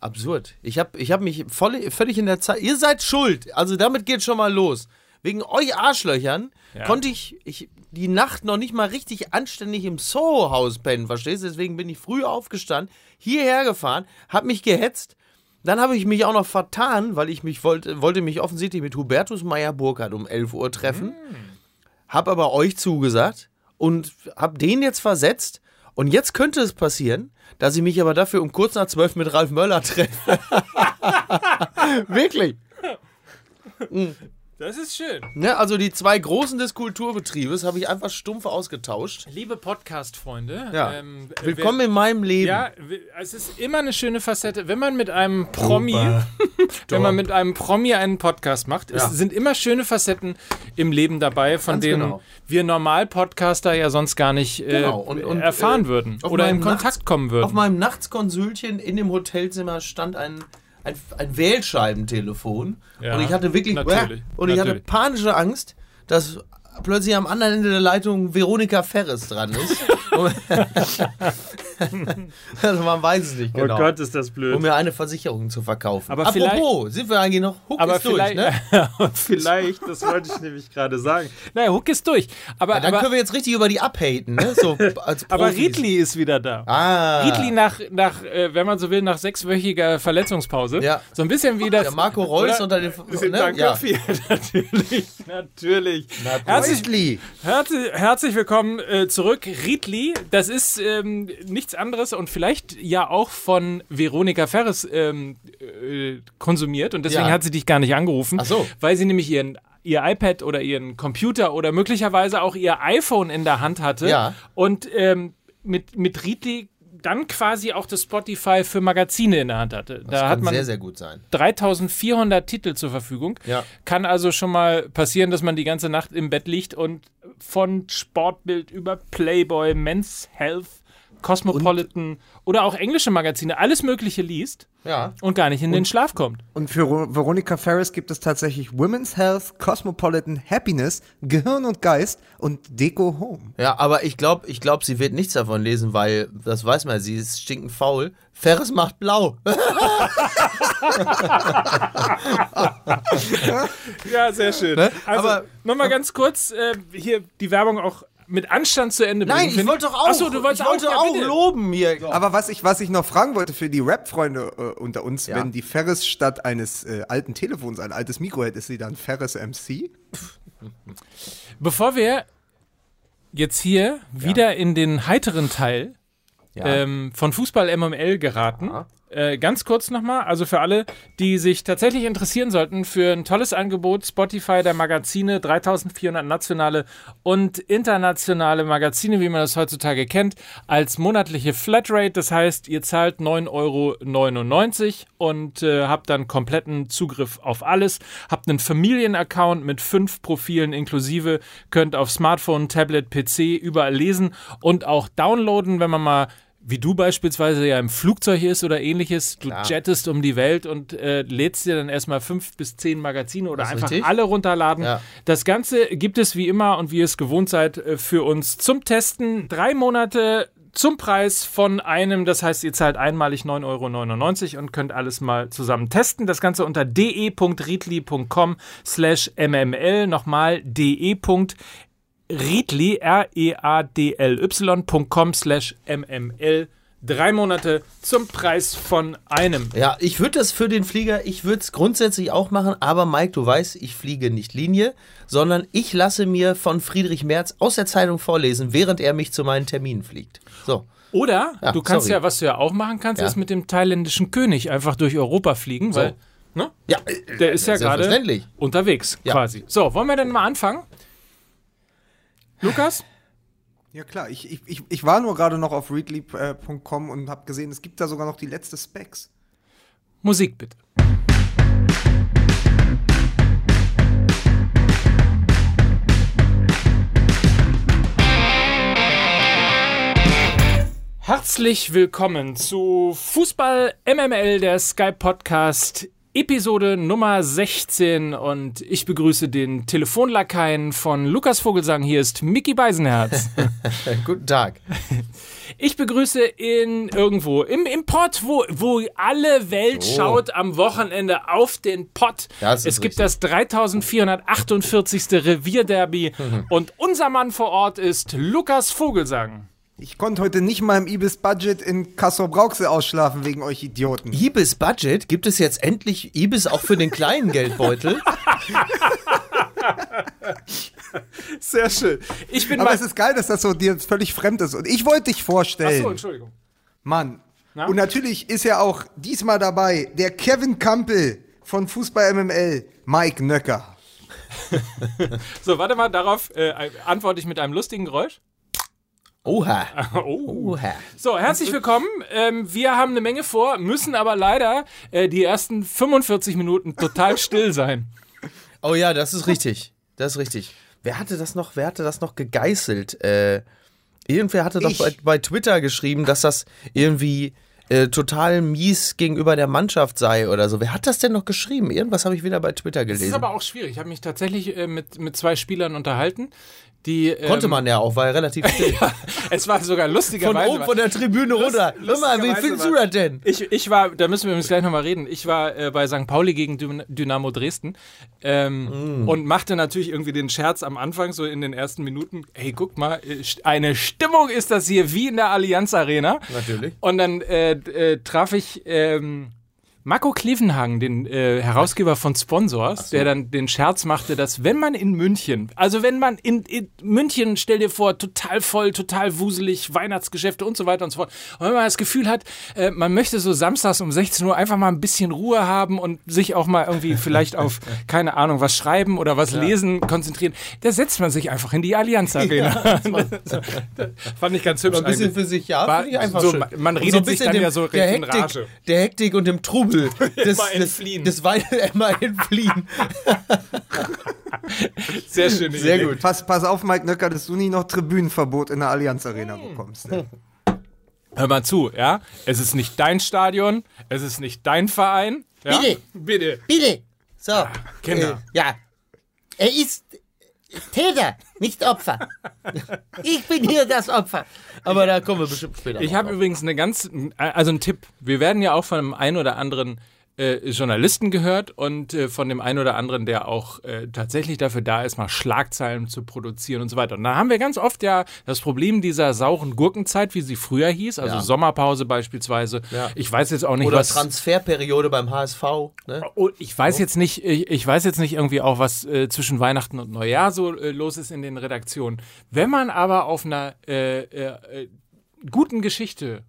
Absurd. Ich habe ich hab mich voll, völlig in der Zeit. Ihr seid schuld. Also damit geht schon mal los. Wegen euch Arschlöchern Ja. konnte ich, ich die Nacht noch nicht mal richtig anständig im Soho-Haus pennen, verstehst du? Deswegen bin ich früh aufgestanden, hierher gefahren, hab mich gehetzt. Dann habe ich mich auch noch vertan, weil ich mich wollte, wollte mich offensichtlich mit Hubertus Meyer-Burkhardt um 11 Uhr treffen. Hab aber euch zugesagt und hab den jetzt versetzt. Und jetzt könnte es passieren, dass ich mich aber dafür um kurz nach 12 mit Ralf Möller treffe. Wirklich. Das ist schön. Ne, also die zwei Großen des Kulturbetriebes habe ich einfach stumpf ausgetauscht. Liebe Podcast-Freunde, Ja. ähm, Willkommen in meinem wer- Leben. Ja, es ist immer eine schöne Facette, wenn man mit einem Promi, wenn man mit einem Promi einen Podcast macht, Ja. es sind immer schöne Facetten im Leben dabei, von Ganz denen genau. wir Normal-Podcaster ja sonst gar nicht äh, Genau. Und- und, erfahren äh, würden oder in Kontakt Nachts- kommen würden. Auf meinem Nachtskonsülchen in dem Hotelzimmer stand ein, ein, ein Wählscheibentelefon. Ja, und ich hatte wirklich natürlich, und ich hatte panische Angst, dass plötzlich am anderen Ende der Leitung Veronika Ferres dran ist. also man weiß es nicht genau. ist das blöd. um mir eine Versicherung zu verkaufen. Aber Apropos, sind wir eigentlich noch Huck aber ist durch, vielleicht, ne? vielleicht, das wollte ich nämlich gerade sagen. Naja, Hook ist durch. Aber, Ja, dann aber, können wir jetzt richtig über die abhaten, ne? So aber. Riedli ist wieder da. Ah. Riedli nach, nach äh, wenn man so will, nach sechswöchiger Verletzungspause. Ja. So ein bisschen wie das. Der Marco Reus unter den ne? Danke ja. viel. natürlich, natürlich. Herzlich. Herzlich, herzlich, herzlich willkommen äh, zurück, Riedli. Das ist ähm, nichts anderes und vielleicht ja auch von Veronika Ferres ähm, äh, konsumiert und deswegen Ja. hat sie dich gar nicht angerufen, Ach so. weil sie nämlich ihren ihr iPad oder ihren Computer oder möglicherweise auch ihr iPhone in der Hand hatte Ja. und ähm, mit, mit Riedli dann quasi auch das Spotify für Magazine in der Hand hatte. Das da kann hat man sehr, sehr gut sein. 3400 Titel zur Verfügung. Ja. Kann also schon mal passieren, dass man die ganze Nacht im Bett liegt und von Sportbild über Playboy, Men's Health, Cosmopolitan oder auch englische Magazine, alles Mögliche liest Ja. und gar nicht in den Schlaf kommt. Und für Ro- Veronica Ferris gibt es tatsächlich Women's Health, Cosmopolitan Happiness, Gehirn und Geist und Deco Home. Ja, aber ich glaube, ich glaub, sie wird nichts davon lesen, weil, das weiß man, sie ist stinkend faul. Ferris macht blau. Ja, sehr schön. Ne? Also, Aber- nochmal ganz kurz, äh, hier die Werbung auch mit Anstand zu Ende bringen. Nein, ich wollte doch auch, Achso, du wolltest ich wollte auch, ja, auch loben hier. Aber was ich, was ich noch fragen wollte für die Rap-Freunde äh, unter uns, Ja. wenn die Ferris statt eines äh, alten Telefons ein altes Mikro hätte, ist sie dann Ferris MC? Bevor wir jetzt hier wieder in den heiteren Teil ähm, von Fußball MML geraten. Äh, ganz kurz nochmal, also für alle, die sich tatsächlich interessieren sollten für ein tolles Angebot, Spotify der Magazine, 3400 nationale und internationale Magazine, wie man das heutzutage kennt, als monatliche Flatrate. Das heißt, ihr zahlt 9,99 Euro und äh, habt dann kompletten Zugriff auf alles. Habt einen Familienaccount mit fünf Profilen inklusive, könnt auf Smartphone, Tablet, PC überall lesen und auch downloaden, wenn man mal wie du beispielsweise ja im Flugzeug ist oder ähnliches, du jettest um die Welt und äh, lädst dir dann erstmal fünf bis zehn Magazine oder einfach richtig. alle runterladen. Ja. Das Ganze gibt es wie immer und wie ihr es gewohnt seid äh, für uns zum Testen. Drei Monate zum Preis von einem, das heißt, ihr zahlt einmalig 9,99 Euro und könnt alles mal zusammen testen. Das Ganze unter de.riedli.com slash mml. Nochmal de.riedli, E R-E-A-D-L-Y.com slash mml. Drei Monate zum Preis von einem. Ja, ich würde das für den Flieger, ich würde es grundsätzlich auch machen, aber Mike, du weißt, ich fliege nicht Linie, sondern ich lasse mir von Friedrich Merz aus der Zeitung vorlesen, während er mich zu meinen Terminen fliegt. So. Oder Ja, du kannst sorry. ja, was du ja auch machen kannst, Ja. ist mit dem thailändischen König einfach durch Europa fliegen, weil ne? Ja, der ist ja gerade unterwegs Ja. quasi. So, wollen wir denn mal anfangen? Lukas? Ja klar, ich, ich, ich, war nur gerade noch auf readly.com und habe gesehen, es gibt da sogar noch die letzte Specs. Musik bitte. Herzlich willkommen zu Fußball MML, der Sky Podcast Episode Nummer 16 und ich begrüße den Telefonlakaien von Lukas Vogelsang. Hier ist Mickey Beisenherz. Guten Tag. Ich begrüße in irgendwo im, im Pott, wo, wo alle Welt Oh. schaut am Wochenende auf den Pott. Es gibt richtig. das 3448. Revierderby und unser Mann vor Ort ist Lukas Vogelsang. Ich konnte heute nicht mal im Ibis-Budget in Kassel-Brauxel ausschlafen wegen euch Idioten. Ibis Budget, gibt es jetzt endlich Ibis auch für den kleinen Geldbeutel? Sehr schön. Ich bin Aber es ist geil, dass das so dir völlig fremd ist. Und ich wollte dich vorstellen. Achso, Entschuldigung. Mann. Na? Und natürlich ist ja auch diesmal dabei der Kevin Kampel von Fußball MML, Mike Nöcker. So, warte mal, darauf äh, antworte ich mit einem lustigen Geräusch. Oha. Oh. Oha. So, herzlich willkommen. Ähm, wir haben eine Menge vor, müssen aber leider äh, die ersten 45 Minuten total still sein. Oh ja, das ist richtig. Das ist richtig. Wer hatte das noch, wer hatte das noch gegeißelt? Äh, irgendwer hatte doch bei, bei Twitter geschrieben, dass das irgendwie äh, total mies gegenüber der Mannschaft sei oder so. Wer hat das denn noch geschrieben? Irgendwas habe ich wieder bei Twitter Das ist gelesen. aber auch schwierig. Ich habe mich tatsächlich äh, mit, mit zwei Spielern unterhalten, die. Ähm, Konnte man ja auch, war ja relativ still. Es war sogar Von lustigerweise. oben von der Tribüne runter. Hör mal, wie findest du das denn? Ich, ich war, da müssen wir übrigens gleich nochmal reden. Ich war äh, bei St. Pauli gegen Dyn- Dynamo Dresden ähm, Mm. und machte natürlich irgendwie den Scherz am Anfang, so in den ersten Minuten. Hey, guck mal, äh, eine Stimmung ist das hier wie in der Allianz Arena. Natürlich. Und dann äh, äh, traf ich ähm, Marco Klevenhagen, den äh, Herausgeber von Sponsors, der dann den Scherz machte, dass wenn man in München, also wenn man in, in München, stell dir vor, total voll, total wuselig, Weihnachtsgeschäfte und so weiter und so fort, und wenn man das Gefühl hat, äh, man möchte so samstags um 16 Uhr einfach mal ein bisschen Ruhe haben und sich auch mal irgendwie vielleicht auf, keine Ahnung, was schreiben oder was lesen konzentrieren, da setzt man sich einfach in die Allianz Arena. Fand ich ganz hübsch. Ein bisschen eigentlich. für sich, ja, War finde ich einfach so, schön. man redet ein sich bisschen dann ja so der in Hektik, Rage. der Hektik und dem Trubel des, Immer des, entfliehen. des Wein immer entfliehen. Sehr schön. Sehr gut. Pass, pass auf, Mike Nöcker, dass du nie noch Tribünenverbot in der Allianz Arena bekommst. Ne? Hör mal zu, ja? Es ist nicht dein Stadion, es ist nicht dein Verein. Ja? Bitte. Bitte. Bitte. So. Kinder. Äh, ja. Er ist Täter, nicht Opfer. Ich bin hier das Opfer. Aber da kommen wir bestimmt später. Ich habe übrigens eine ganz, also einen Tipp. Wir werden ja auch von einem einen oder anderen äh, Journalisten gehört und äh, von dem einen oder anderen, der auch äh, tatsächlich dafür da ist, mal Schlagzeilen zu produzieren und so weiter. Und da haben wir ganz oft ja das Problem dieser sauren Gurkenzeit, wie sie früher hieß, also Ja. Sommerpause beispielsweise. Ja. Ich weiß jetzt auch nicht, Oder was Transferperiode beim HSV. Ne? Oh, ich weiß jetzt nicht, ich, ich weiß jetzt nicht irgendwie auch, was äh, zwischen Weihnachten und Neujahr so äh, los ist in den Redaktionen. Wenn man aber auf einer äh, äh, guten Geschichte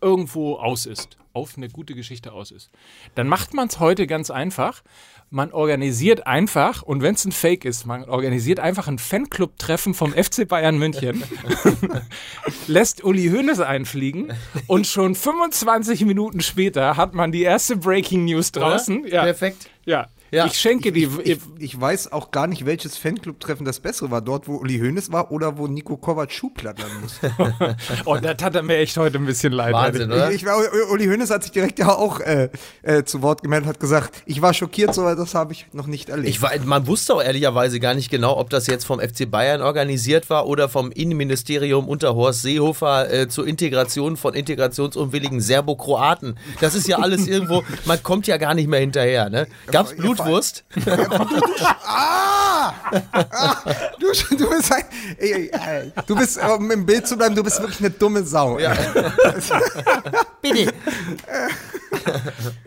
irgendwo aus ist, auf eine gute Geschichte aus ist, dann macht man es heute ganz einfach. Man organisiert einfach, und wenn es ein Fake ist, man organisiert einfach ein Fanclub-Treffen vom FC Bayern München, lässt Uli Hoeneß einfliegen und schon 25 Minuten später hat man die erste Breaking News draußen. Ja, Perfekt. ja. Ja. Ich schenke die. Ich, ich weiß auch gar nicht, welches Fanclub-Treffen das bessere war. Dort, wo Uli Hoeneß war oder wo Nico Kovac Schuhplattern musste. oh, das hat er mir echt heute ein bisschen leid. Wahnsinn, oder? Ich, ich, Uli Hoeneß hat sich direkt ja auch äh, äh, zu Wort gemeldet, hat gesagt, ich war schockiert, so das habe ich noch nicht erlebt. Ich war, man wusste auch ehrlicherweise gar nicht genau, ob das jetzt vom FC Bayern organisiert war oder vom Innenministerium unter Horst Seehofer äh, zur Integration von integrationsunwilligen Serbokroaten. Das ist ja alles irgendwo, man kommt ja gar nicht mehr hinterher. Ne? Gab's Ja, Blutwurst? ah! Ah! Du, du bist ein, ey, ey, du bist, um im Bild zu bleiben, du bist wirklich eine dumme Sau. Ja. Bitte.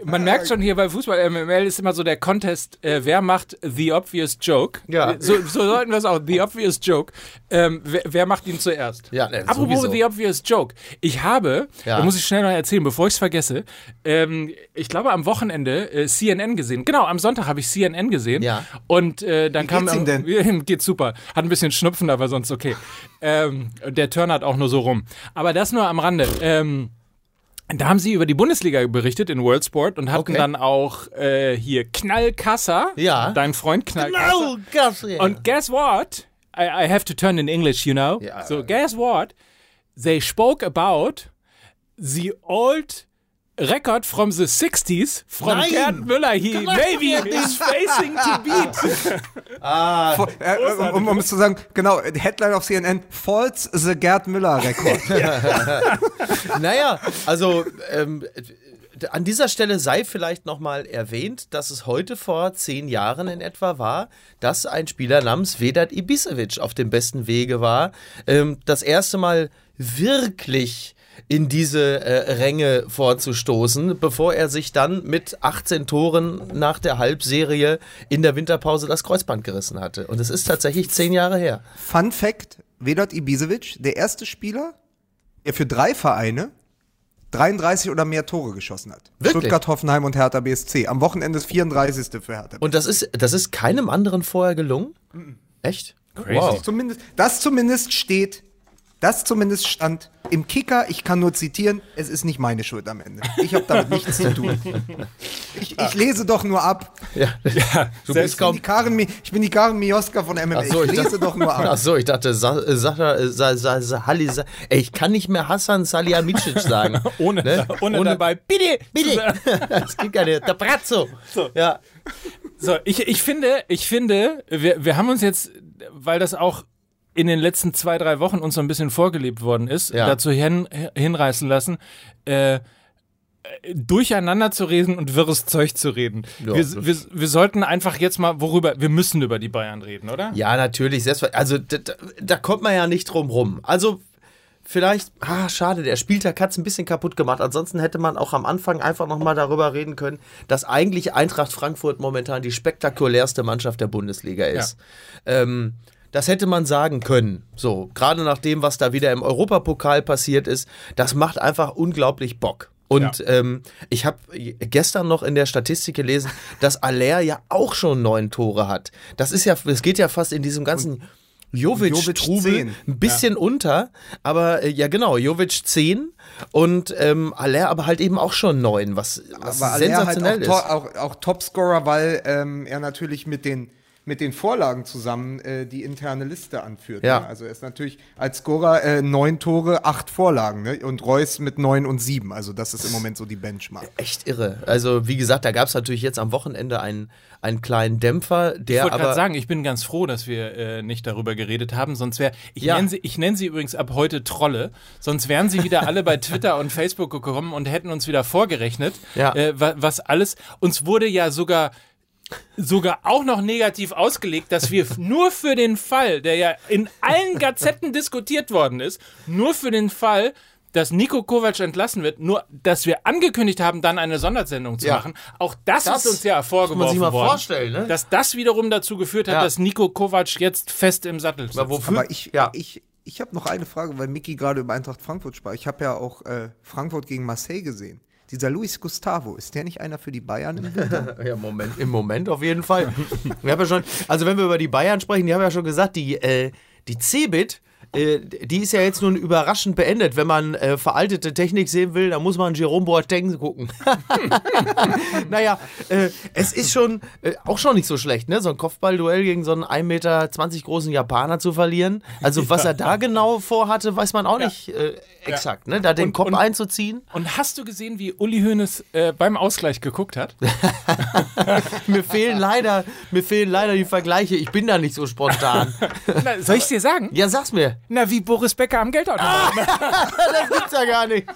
Man merkt schon hier bei Fußball MML ist immer so der Contest, äh, wer macht the obvious joke. Ja. So, so sollten wir es auch, the obvious joke. Ähm, wer, wer macht ihn zuerst? Ja, ne, Apropos sowieso. the obvious joke. Ich habe, Ja. da muss ich schnell noch erzählen, bevor ich es vergesse, ähm, ich glaube am Wochenende äh, CNN gesehen. Genau, am Sonntag habe ich CNN gesehen. Ja. Und äh, dann Wie kam. Geht's ihm denn? Ihm geht's super. Hat ein bisschen Schnupfen, aber sonst okay. Ähm, der Turn hat auch nur so rum. Aber das nur am Rande. Ähm, da haben sie über die Bundesliga berichtet in World Sport und hatten Okay. dann auch äh, hier Knallkasser, Ja. dein Freund Knallkasser. Und guess what? I, I have to turn in English, you know. Ja. So guess what? They spoke about the old record from the 60s from Nein! Gerd Müller. He maybe is facing to beat. Vor- äh, um, um es zu sagen, genau, Headline auf CNN, Falls the Gerd Müller Rekord. Naja, also ähm, äh, an dieser Stelle sei vielleicht nochmal erwähnt, dass es heute vor zehn Jahren in etwa war, dass ein Spieler namens Vedat Ibisevic auf dem besten Wege war, ähm, das erste Mal wirklich in diese äh, Ränge vorzustoßen, bevor er sich dann mit 18 Toren nach der Halbserie in der Winterpause das Kreuzband gerissen hatte. Und es ist tatsächlich zehn Jahre her. Fun Fact, Vedat Ibisevic, der erste Spieler, der für drei Vereine 33 oder mehr Tore geschossen hat. Wirklich? Stuttgart, Hoffenheim und Hertha BSC. Am Wochenende das 34. für Hertha. Und das ist, das ist keinem anderen vorher gelungen? Echt? Crazy. Zumindest, das zumindest steht, das zumindest stand im Kicker. Ich kann nur zitieren, es ist nicht meine Schuld am Ende. Ich habe damit nichts zu tun. Ich, ich lese doch nur ab. Ja. du bist Ich bin, die kaum. Karen, Mi- ich bin die Karen Mioska von MMA. Ach so, ich ich lese dachte- doch nur ab. Ach so, ich dachte, Sa äh, Sascha, äh, Sa Sa Sa Halli, Sa ey, ich kann nicht mehr Hassan Salihamidzic sagen. Ohne, Ne? ohne, Ohne- dabei. Bitte, Bitte! Das geht gar nicht. Der Brazzo. Ja. So, ich, ich finde, ich finde, wir, wir haben uns jetzt, weil das auch in den letzten zwei, drei Wochen uns so ein bisschen vorgelebt worden ist, Ja. dazu hin, hinreißen lassen, äh, äh, durcheinander zu reden und wirres Zeug zu reden. Ja, wir, wir, wir sollten einfach jetzt mal, worüber, wir müssen über die Bayern reden, oder? Ja, natürlich. Also, da, da- kommt man ja nicht drum rum. Also, vielleicht, ah, schade, der Spieltag hat es ein bisschen kaputt gemacht. Ansonsten hätte man auch am Anfang einfach nochmal darüber reden können, dass eigentlich Eintracht Frankfurt momentan die spektakulärste Mannschaft der Bundesliga ist. Ähm, das hätte man sagen können. So, gerade nach dem, was da wieder im Europapokal passiert ist, das macht einfach unglaublich Bock. Und Ja. ähm, ich habe gestern noch in der Statistik gelesen, dass Aller ja auch schon neun Tore hat. Das ist ja, es geht ja fast in diesem ganzen Jovic Jovic-Trubel zehn. ein bisschen unter. Aber äh, ja, genau, Jovic 10 und ähm, Aller aber halt eben auch schon neun, was, was Aber Aller halt sensationell auch, ist. auch, auch Topscorer, weil ähm, er natürlich mit den mit den Vorlagen zusammen äh, die interne Liste anführt. Ja. Ne? Also er ist natürlich als Scorer äh, neun Tore, acht Vorlagen ne? und Reus mit neun und sieben. Also das ist im Moment so die Benchmark. Echt irre. Also, wie gesagt, da gab es natürlich jetzt am Wochenende einen, einen kleinen Dämpfer, Ich der wollte gerade aber. sagen, ich bin ganz froh, dass wir äh, nicht darüber geredet haben, sonst wäre, ich Ja. nenne sie, ich nenne sie übrigens ab heute Trolle, sonst wären sie wieder alle bei Twitter und Facebook gekommen und hätten uns wieder vorgerechnet, Ja. äh, wa- was alles, uns wurde ja sogar sogar auch noch negativ ausgelegt, dass wir nur für den Fall, der ja in allen Gazetten diskutiert worden ist, nur für den Fall, dass Nico Kovac entlassen wird, nur dass wir angekündigt haben, dann eine Sondersendung zu Ja. machen. Auch das, Das ist uns ja muss vorgeworfen man sich mal worden, vorstellen, ne? dass das wiederum dazu geführt hat, Ja. dass Nico Kovac jetzt fest im Sattel sitzt. Aber wofür? Aber ich, ja. ich, ich habe noch eine Frage, weil Mickey gerade über Eintracht Frankfurt sprach. Ich habe ja auch äh, Frankfurt gegen Marseille gesehen. Dieser Luis Gustavo, ist der nicht einer für die Bayern im Winter? Ja, Moment, im Moment auf jeden Fall. Wir haben ja schon, also wenn wir über die Bayern sprechen, die haben ja schon gesagt, die, äh, die Cebit, äh, die ist ja jetzt nun überraschend beendet. Wenn man äh, veraltete Technik sehen will, dann muss man Jerome Boateng gucken. naja, äh, es ist schon äh, auch schon nicht so schlecht, ne? So ein Kopfballduell gegen so einen 1,20 Meter großen Japaner zu verlieren. Also was er da genau vorhatte, weiß man auch nicht äh, exakt, ne? Da den Und- Kopf und- einzuziehen. Und hast du gesehen, wie Uli Hoeneß äh, beim Ausgleich geguckt hat? Mir fehlen leider, mir fehlen leider die Vergleiche. Ich bin da nicht so spontan. Na, soll ich dir sagen? Ja, sag's mir. Na, wie Boris Becker am Geldautomaten. Das gibt's ja gar nicht.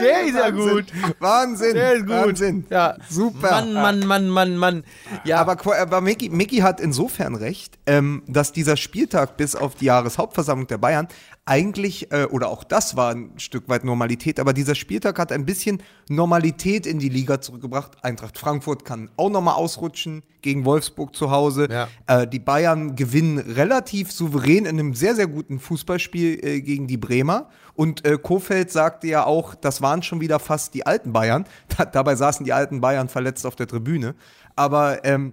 Der ist ja gut. Wahnsinn. Der ist gut. Wahnsinn. Ja. Super. Mann, Mann, Mann, Mann, Mann. Ja, Aber, aber Mickey, Mickey hat insofern recht, ähm, dass dieser Spieltag bis auf die Jahreshauptversammlung der Bayern eigentlich, äh, oder auch das war ein Stück weit Normalität, aber dieser Spieltag hat ein bisschen Normalität in die Liga zurückgebracht. Eintracht Frankfurt kann auch nochmal ausrutschen gegen Wolfsburg zu Hause. Ja. Äh, die Bayern gewinnen relativ souverän in einem sehr, sehr guten Fußballspiel äh, gegen die Bremer. Und äh, Kofeld sagte ja auch, das waren schon wieder fast die alten Bayern. Da, dabei saßen die alten Bayern verletzt auf der Tribüne. Aber ähm,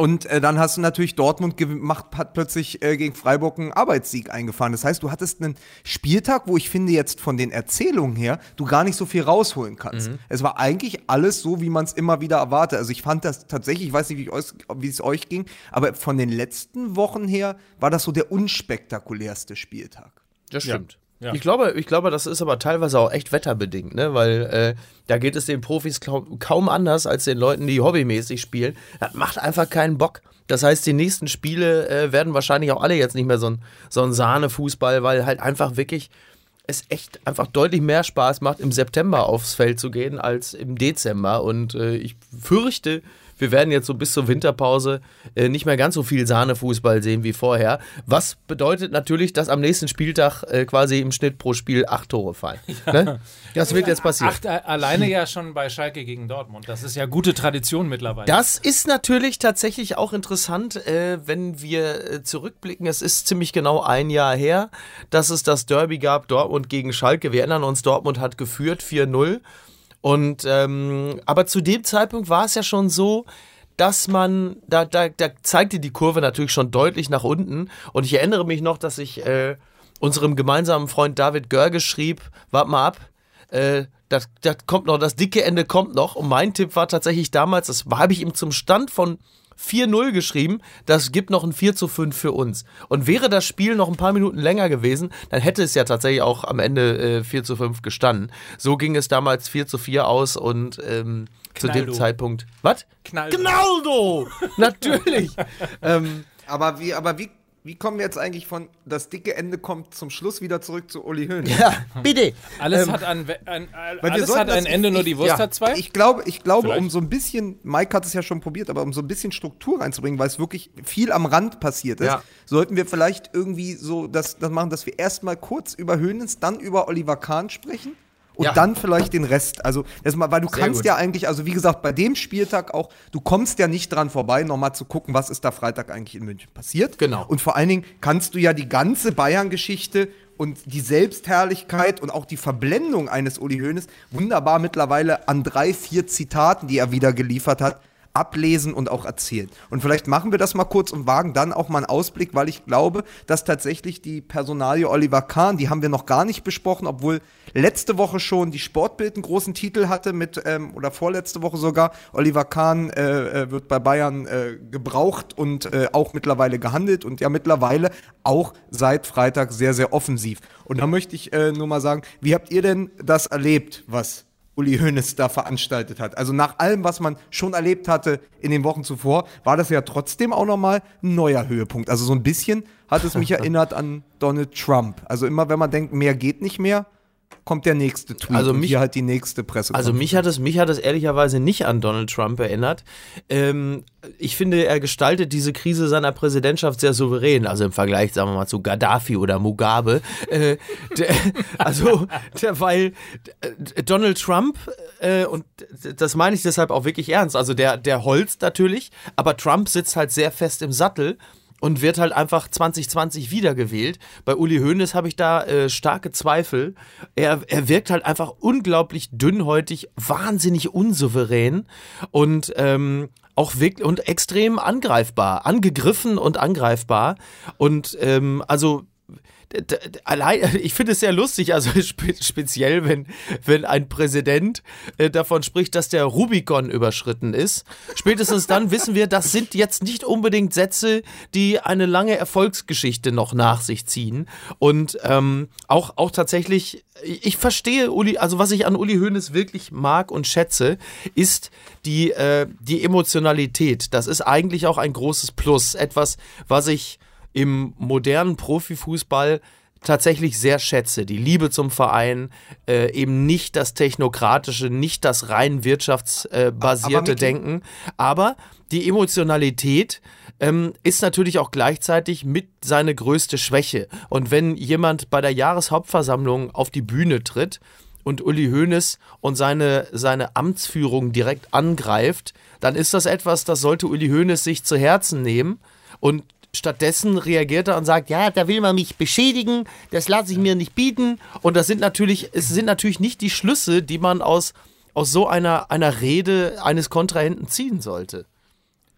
und äh, dann hast du natürlich Dortmund gemacht, hat plötzlich äh, gegen Freiburg einen Arbeitssieg eingefahren. Das heißt, du hattest einen Spieltag, wo ich finde jetzt von den Erzählungen her, du gar nicht so viel rausholen kannst. Es war eigentlich alles so, wie man es immer wieder erwartet. Also ich fand das tatsächlich, ich weiß nicht, wie es euch ging, aber von den letzten Wochen her war das so der unspektakulärste Spieltag. das stimmt. Ja. Ich glaube, ich glaube, das ist aber teilweise auch echt wetterbedingt, ne? Weil äh, da geht es den Profis kaum, anders als den Leuten, die hobbymäßig spielen. Das macht einfach keinen Bock. Das heißt, die nächsten Spiele äh, werden wahrscheinlich auch alle jetzt nicht mehr so ein, so ein Sahnefußball, weil halt einfach wirklich es echt einfach deutlich mehr Spaß macht, im September aufs Feld zu gehen als im Dezember. Und äh, ich fürchte, wir werden jetzt so bis zur Winterpause äh, nicht mehr ganz so viel Sahnefußball sehen wie vorher. Was bedeutet natürlich, dass am nächsten Spieltag äh, quasi im Schnitt pro Spiel acht Tore fallen. Ne? Das wird jetzt passieren. Acht äh, alleine ja schon bei Schalke gegen Dortmund. Das ist ja gute Tradition mittlerweile. Das ist natürlich tatsächlich auch interessant, äh, wenn wir äh, zurückblicken. Es ist ziemlich genau ein Jahr her, dass es das Derby gab, Dortmund gegen Schalke. Wir erinnern uns, Dortmund hat geführt 4-0. Und ähm, aber zu dem Zeitpunkt war es ja schon so, dass man, da, da, da zeigte die Kurve natürlich schon deutlich nach unten. Und ich erinnere mich noch, dass ich äh, unserem gemeinsamen Freund David Görge schrieb, wart mal ab, äh, das, das kommt noch, das dicke Ende kommt noch. Und mein Tipp war tatsächlich damals, das habe ich ihm zum Stand von 4-0 geschrieben, das gibt noch ein 4 zu 5 für uns. Und wäre das Spiel noch ein paar Minuten länger gewesen, dann hätte es ja tatsächlich auch am Ende äh, 4 zu 5 gestanden. So ging es damals 4 zu 4 aus und ähm, zu dem. Zeitpunkt. Was? Knaldo. Knaldo! Natürlich! ähm, Aber wie, aber wie, wie kommen wir jetzt eigentlich von das dicke Ende kommt zum Schluss wieder zurück zu Uli Hoeneß? ja, bitte. Alles Ähm, hat Weil wir alles sollten hat ein Ende, ich- nur die Wurst ja, hat zwei. Ich glaube, ich glaube, Vielleicht. um so ein bisschen, Mike hat es ja schon probiert, aber um so ein bisschen Struktur reinzubringen, weil es wirklich viel am Rand passiert ist, Ja. sollten wir vielleicht irgendwie so das, das machen, dass wir erstmal kurz über Höhnes, dann über Oliver Kahn sprechen. Und Ja. dann vielleicht den Rest. Also, erstmal, weil du Sehr kannst gut. ja eigentlich, also wie gesagt, bei dem Spieltag auch, du kommst ja nicht dran vorbei, nochmal zu gucken, was ist da Freitag eigentlich in München passiert. Genau. Und vor allen Dingen kannst du ja die ganze Bayern-Geschichte und die Selbstherrlichkeit und auch die Verblendung eines Uli Hoeneß wunderbar mittlerweile an drei, vier Zitaten, die er wieder geliefert hat, ablesen und auch erzählen. Und vielleicht machen wir das mal kurz und wagen dann auch mal einen Ausblick, weil ich glaube, dass tatsächlich die Personalie Oliver Kahn, die haben wir noch gar nicht besprochen, obwohl letzte Woche schon die Sportbild einen großen Titel hatte mit, ähm, oder vorletzte Woche sogar, Oliver Kahn äh, äh, wird bei Bayern äh, gebraucht und äh, auch mittlerweile gehandelt und ja mittlerweile auch seit Freitag sehr, sehr offensiv. Und da möchte ich äh, nur mal sagen, wie habt ihr denn das erlebt, was Uli Hoeneß da veranstaltet hat. Also nach allem, was man schon erlebt hatte in den Wochen zuvor, war das ja trotzdem auch nochmal ein neuer Höhepunkt. Also so ein bisschen hat es mich erinnert an Donald Trump. Also immer, wenn man denkt, mehr geht nicht mehr, kommt der nächste Tweet Also und mich- hier halt die nächste Presse. Also mich hat es, mich hat es ehrlicherweise nicht an Donald Trump erinnert. Ähm, ich finde, er gestaltet diese Krise seiner Präsidentschaft sehr souverän. Also im Vergleich, sagen wir mal, zu Gaddafi oder Mugabe. Äh, der, also, der, weil äh, Donald Trump, äh, und das meine ich deshalb auch wirklich ernst, also der, der holzt natürlich, aber Trump sitzt halt sehr fest im Sattel und wird halt einfach 2020 wiedergewählt. Bei Uli Hoeneß habe ich da äh, starke Zweifel. Er, er wirkt halt einfach unglaublich dünnhäutig, wahnsinnig unsouverän und ähm, auch wirklich und extrem angreifbar, angegriffen und angreifbar. Und ähm, also allein, ich finde es sehr lustig, also spe speziell, wenn, wenn ein Präsident äh, davon spricht, dass der Rubikon überschritten ist. Spätestens dann wissen wir, das sind jetzt nicht unbedingt Sätze, die eine lange Erfolgsgeschichte noch nach sich ziehen. Und ähm, auch, auch tatsächlich, ich verstehe Uli, also was ich an Uli Hoeneß wirklich mag und schätze, ist die, äh, die Emotionalität. Das ist eigentlich auch ein großes Plus. Etwas, was ich im modernen Profifußball tatsächlich sehr schätze. Die Liebe zum Verein, äh, eben nicht das technokratische, nicht das rein wirtschaftsbasierte äh, Denken, aber die Emotionalität ähm, ist natürlich auch gleichzeitig mit seine größte Schwäche. Und wenn jemand bei der Jahreshauptversammlung auf die Bühne tritt und Uli Hoeneß und seine, seine Amtsführung direkt angreift, dann ist das etwas, das sollte Uli Hoeneß sich zu Herzen nehmen und Stattdessen reagiert er und sagt, ja, da will man mich beschädigen, das lasse ich mir nicht bieten. Und das sind natürlich, es sind natürlich nicht die Schlüsse, die man aus, aus so einer, einer Rede eines Kontrahenten ziehen sollte.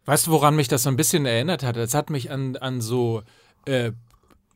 Weißt du, woran mich das so ein bisschen erinnert hat? Es hat mich an, an so, äh,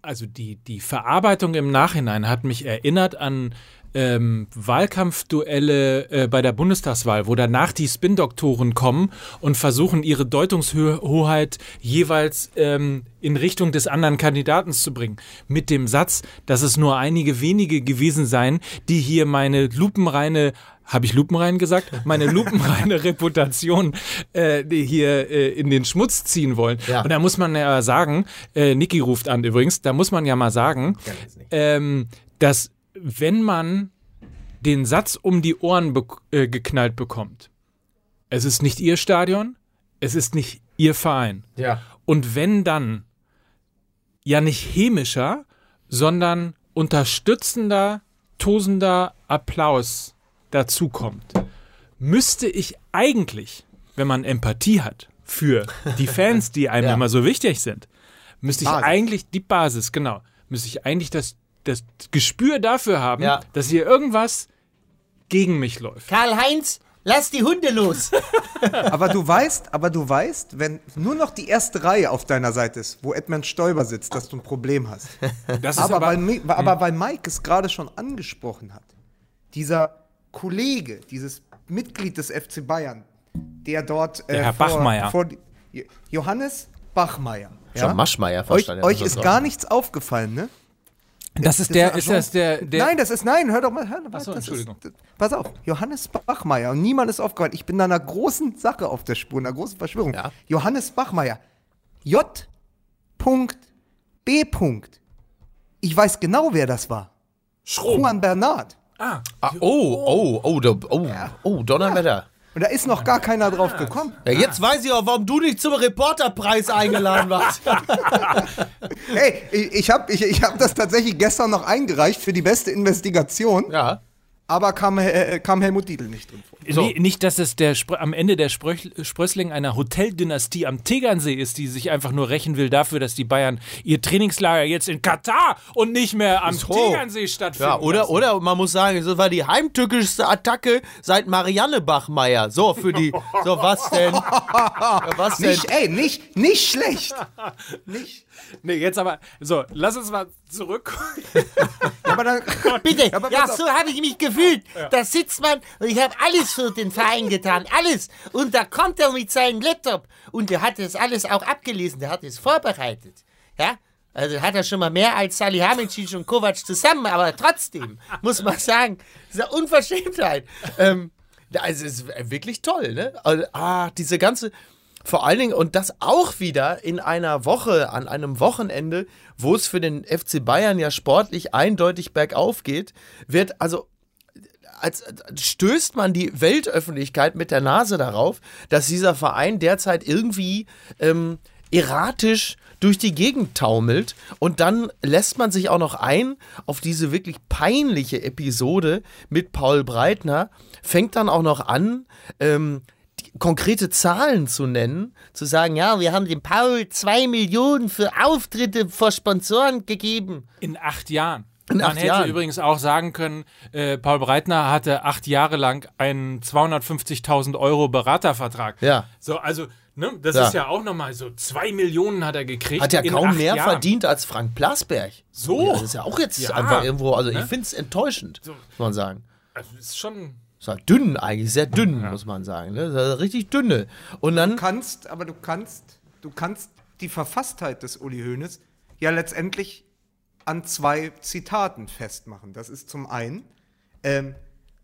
also die, die Verarbeitung im Nachhinein hat mich erinnert an ähm, Wahlkampfduelle äh, bei der Bundestagswahl, wo danach die Spin-Doktoren kommen und versuchen, ihre Deutungshoheit jeweils ähm, in Richtung des anderen Kandidaten zu bringen. Mit dem Satz, dass es nur einige wenige gewesen seien, die hier meine lupenreine habe ich lupenrein gesagt? Meine lupenreine Reputation äh, hier äh, in den Schmutz ziehen wollen. Ja. Und da muss man ja sagen, äh, Niki ruft an übrigens, da muss man ja mal sagen, ähm, dass wenn man den Satz um die Ohren be äh, geknallt bekommt, es ist nicht ihr Stadion, es ist nicht ihr Verein. Ja. Und wenn dann ja nicht hämischer, sondern unterstützender, tosender Applaus dazukommt, müsste ich eigentlich, wenn man Empathie hat für die Fans, die einem Ja. immer so wichtig sind, müsste ich Basis. eigentlich die Basis, genau, müsste ich eigentlich das, das Gespür dafür haben, Ja. dass hier irgendwas gegen mich läuft. Karl-Heinz, lass die Hunde los. Aber du weißt, aber du weißt, wenn nur noch die erste Reihe auf deiner Seite ist, wo Edmund Stoiber sitzt, dass du ein Problem hast. Das ist aber, aber, weil, aber weil Mike es gerade schon angesprochen hat, dieser Kollege, dieses Mitglied des FC Bayern, der dort äh, Der Herr vor, Bachmeier. vor Johannes Bachmeier. Schon Maschmeyer Euch, verstanden. euch ist gar nichts aufgefallen, ne? Das ist Das der, ist das der, der nein, das ist, nein, hör doch mal, hör doch mal. So, das Entschuldigung. Ist, pass auf, Johannes Bachmeier, und niemand ist aufgefallen. Ich bin da einer großen Sache auf der Spur, einer großen Verschwörung. Ja. Johannes Bachmeier, J. B. Ich weiß genau, wer das war. Juan Bernard. ah, Ah, oh, oh, oh, da, oh, oh, Donnerwetter. Und da ist noch gar keiner drauf gekommen. Ja, jetzt weiß ich auch, warum du nicht zum Reporterpreis eingeladen warst. Hey, ich, ich habe ich, ich hab das tatsächlich gestern noch eingereicht für die beste Investigation, ja. Aber kam, äh, kam Helmut Dietl nicht drin vor. So. Nee, nicht, dass es der Spr am Ende der Spröch Sprössling einer Hoteldynastie am Tegernsee ist, die sich einfach nur rächen will dafür, dass die Bayern ihr Trainingslager jetzt in Katar und nicht mehr am So. Tegernsee stattfinden. Ja, oder, lassen. oder man muss sagen, das war die heimtückischste Attacke seit Marianne Bachmeier. So, für die. So, was denn? Ja, was denn? Nicht, ey, nicht, nicht schlecht. Nicht. Nee, jetzt aber, so, lass uns mal zurück. Aber dann, Bitte, Aber ja, so habe ich mich gefühlt. Da sitzt man und ich habe alles für den Verein getan, alles. Und da kommt er mit seinem Laptop und der hat das alles auch abgelesen, der hat es vorbereitet. Ja, also hat er schon mal mehr als Salihamidzic und Kovac zusammen, aber trotzdem muss man sagen, das ist eine Unverschämtheit. ähm, ja, also es ist wirklich toll, ne? Also, ah, diese ganze. Vor allen Dingen, und das auch wieder in einer Woche, an einem Wochenende, wo es für den FC Bayern ja sportlich eindeutig bergauf geht, wird also als, stößt man die Weltöffentlichkeit mit der Nase darauf, dass dieser Verein derzeit irgendwie ähm, erratisch durch die Gegend taumelt. Und dann lässt man sich auch noch ein auf diese wirklich peinliche Episode mit Paul Breitner, fängt dann auch noch an, ähm, konkrete Zahlen zu nennen, zu sagen, ja, wir haben dem Paul zwei Millionen für Auftritte vor Sponsoren gegeben. In acht Jahren. In Man hätte Jahren. übrigens auch sagen können, äh, Paul Breitner hatte acht Jahre lang einen 250.000 Euro Beratervertrag. Ja. So, also, ne, das Ja. ist ja auch nochmal so, zwei Millionen hat er gekriegt. Hat ja kaum mehr Jahren. verdient als Frank Plasberg. So. Ja, das ist ja auch jetzt Ja. einfach irgendwo, also ich Ne? finde es enttäuschend, muss man sagen. Also, ist schon. Dünn eigentlich, sehr dünn, muss man sagen. Ne? Richtig dünne. Und dann, Du kannst, aber du kannst, du kannst die Verfasstheit des Uli Hoeneß ja letztendlich an zwei Zitaten festmachen. Das ist zum einen, ähm,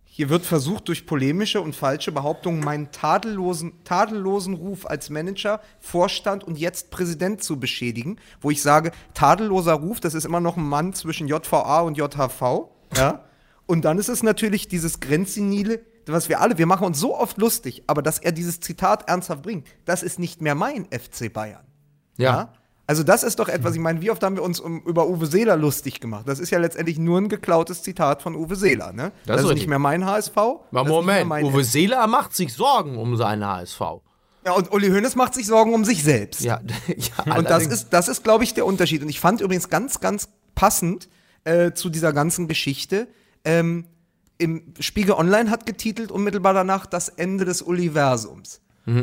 hier wird versucht, durch polemische und falsche Behauptungen meinen tadellosen, tadellosen Ruf als Manager, Vorstand und jetzt Präsident zu beschädigen, wo ich sage, tadelloser Ruf, das ist immer noch ein Mann zwischen JVA und JHV. Ja? Und dann ist es natürlich dieses Grenzsenile, was wir alle, wir machen uns so oft lustig, aber dass er dieses Zitat ernsthaft bringt, das ist nicht mehr mein FC Bayern. ja. Also das ist doch etwas, ich meine, wie oft haben wir uns um, über Uwe Seeler lustig gemacht? Das ist ja letztendlich nur ein geklautes Zitat von Uwe Seeler, ne? Das, ist richtig. nicht mehr mein HSV. Das ist mehr Moment, mein Uwe. Seeler macht sich Sorgen um seinen HSV. Ja, und Uli Hoeneß macht sich Sorgen um sich selbst. Ja, ja Und das ist, das ist, glaube ich, der Unterschied. Und ich fand übrigens ganz, ganz passend äh, zu dieser ganzen Geschichte, ähm, im Spiegel Online hat getitelt unmittelbar danach das Ende des Universums.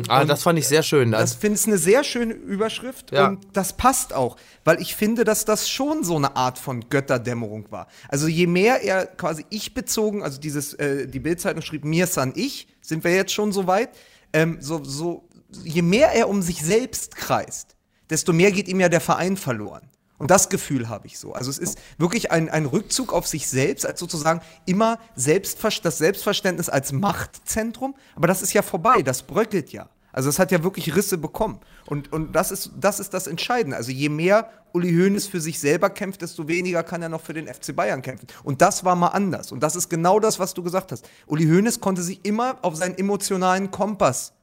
Ah, das fand ich sehr schön. Das Das, finde ich eine sehr schöne Überschrift Ja. und das passt auch, weil ich finde, dass das schon so eine Art von Götterdämmerung war. Also je mehr er quasi ich bezogen, also dieses, äh, die Bildzeitung schrieb mir san ich, sind wir jetzt schon so weit, ähm, so, so, je mehr er um sich selbst kreist, desto mehr geht ihm ja der Verein verloren. Und das Gefühl habe ich so. Also es ist wirklich ein, ein Rückzug auf sich selbst, als sozusagen immer Selbstver das Selbstverständnis als Machtzentrum. Aber das ist ja vorbei, das bröckelt ja. Also es hat ja wirklich Risse bekommen. Und, und das, ist, das ist das Entscheidende. Also je mehr Uli Hoeneß für sich selber kämpft, desto weniger kann er noch für den FC Bayern kämpfen. Und das war mal anders. Und das ist genau das, was du gesagt hast. Uli Hoeneß konnte sich immer auf seinen emotionalen Kompass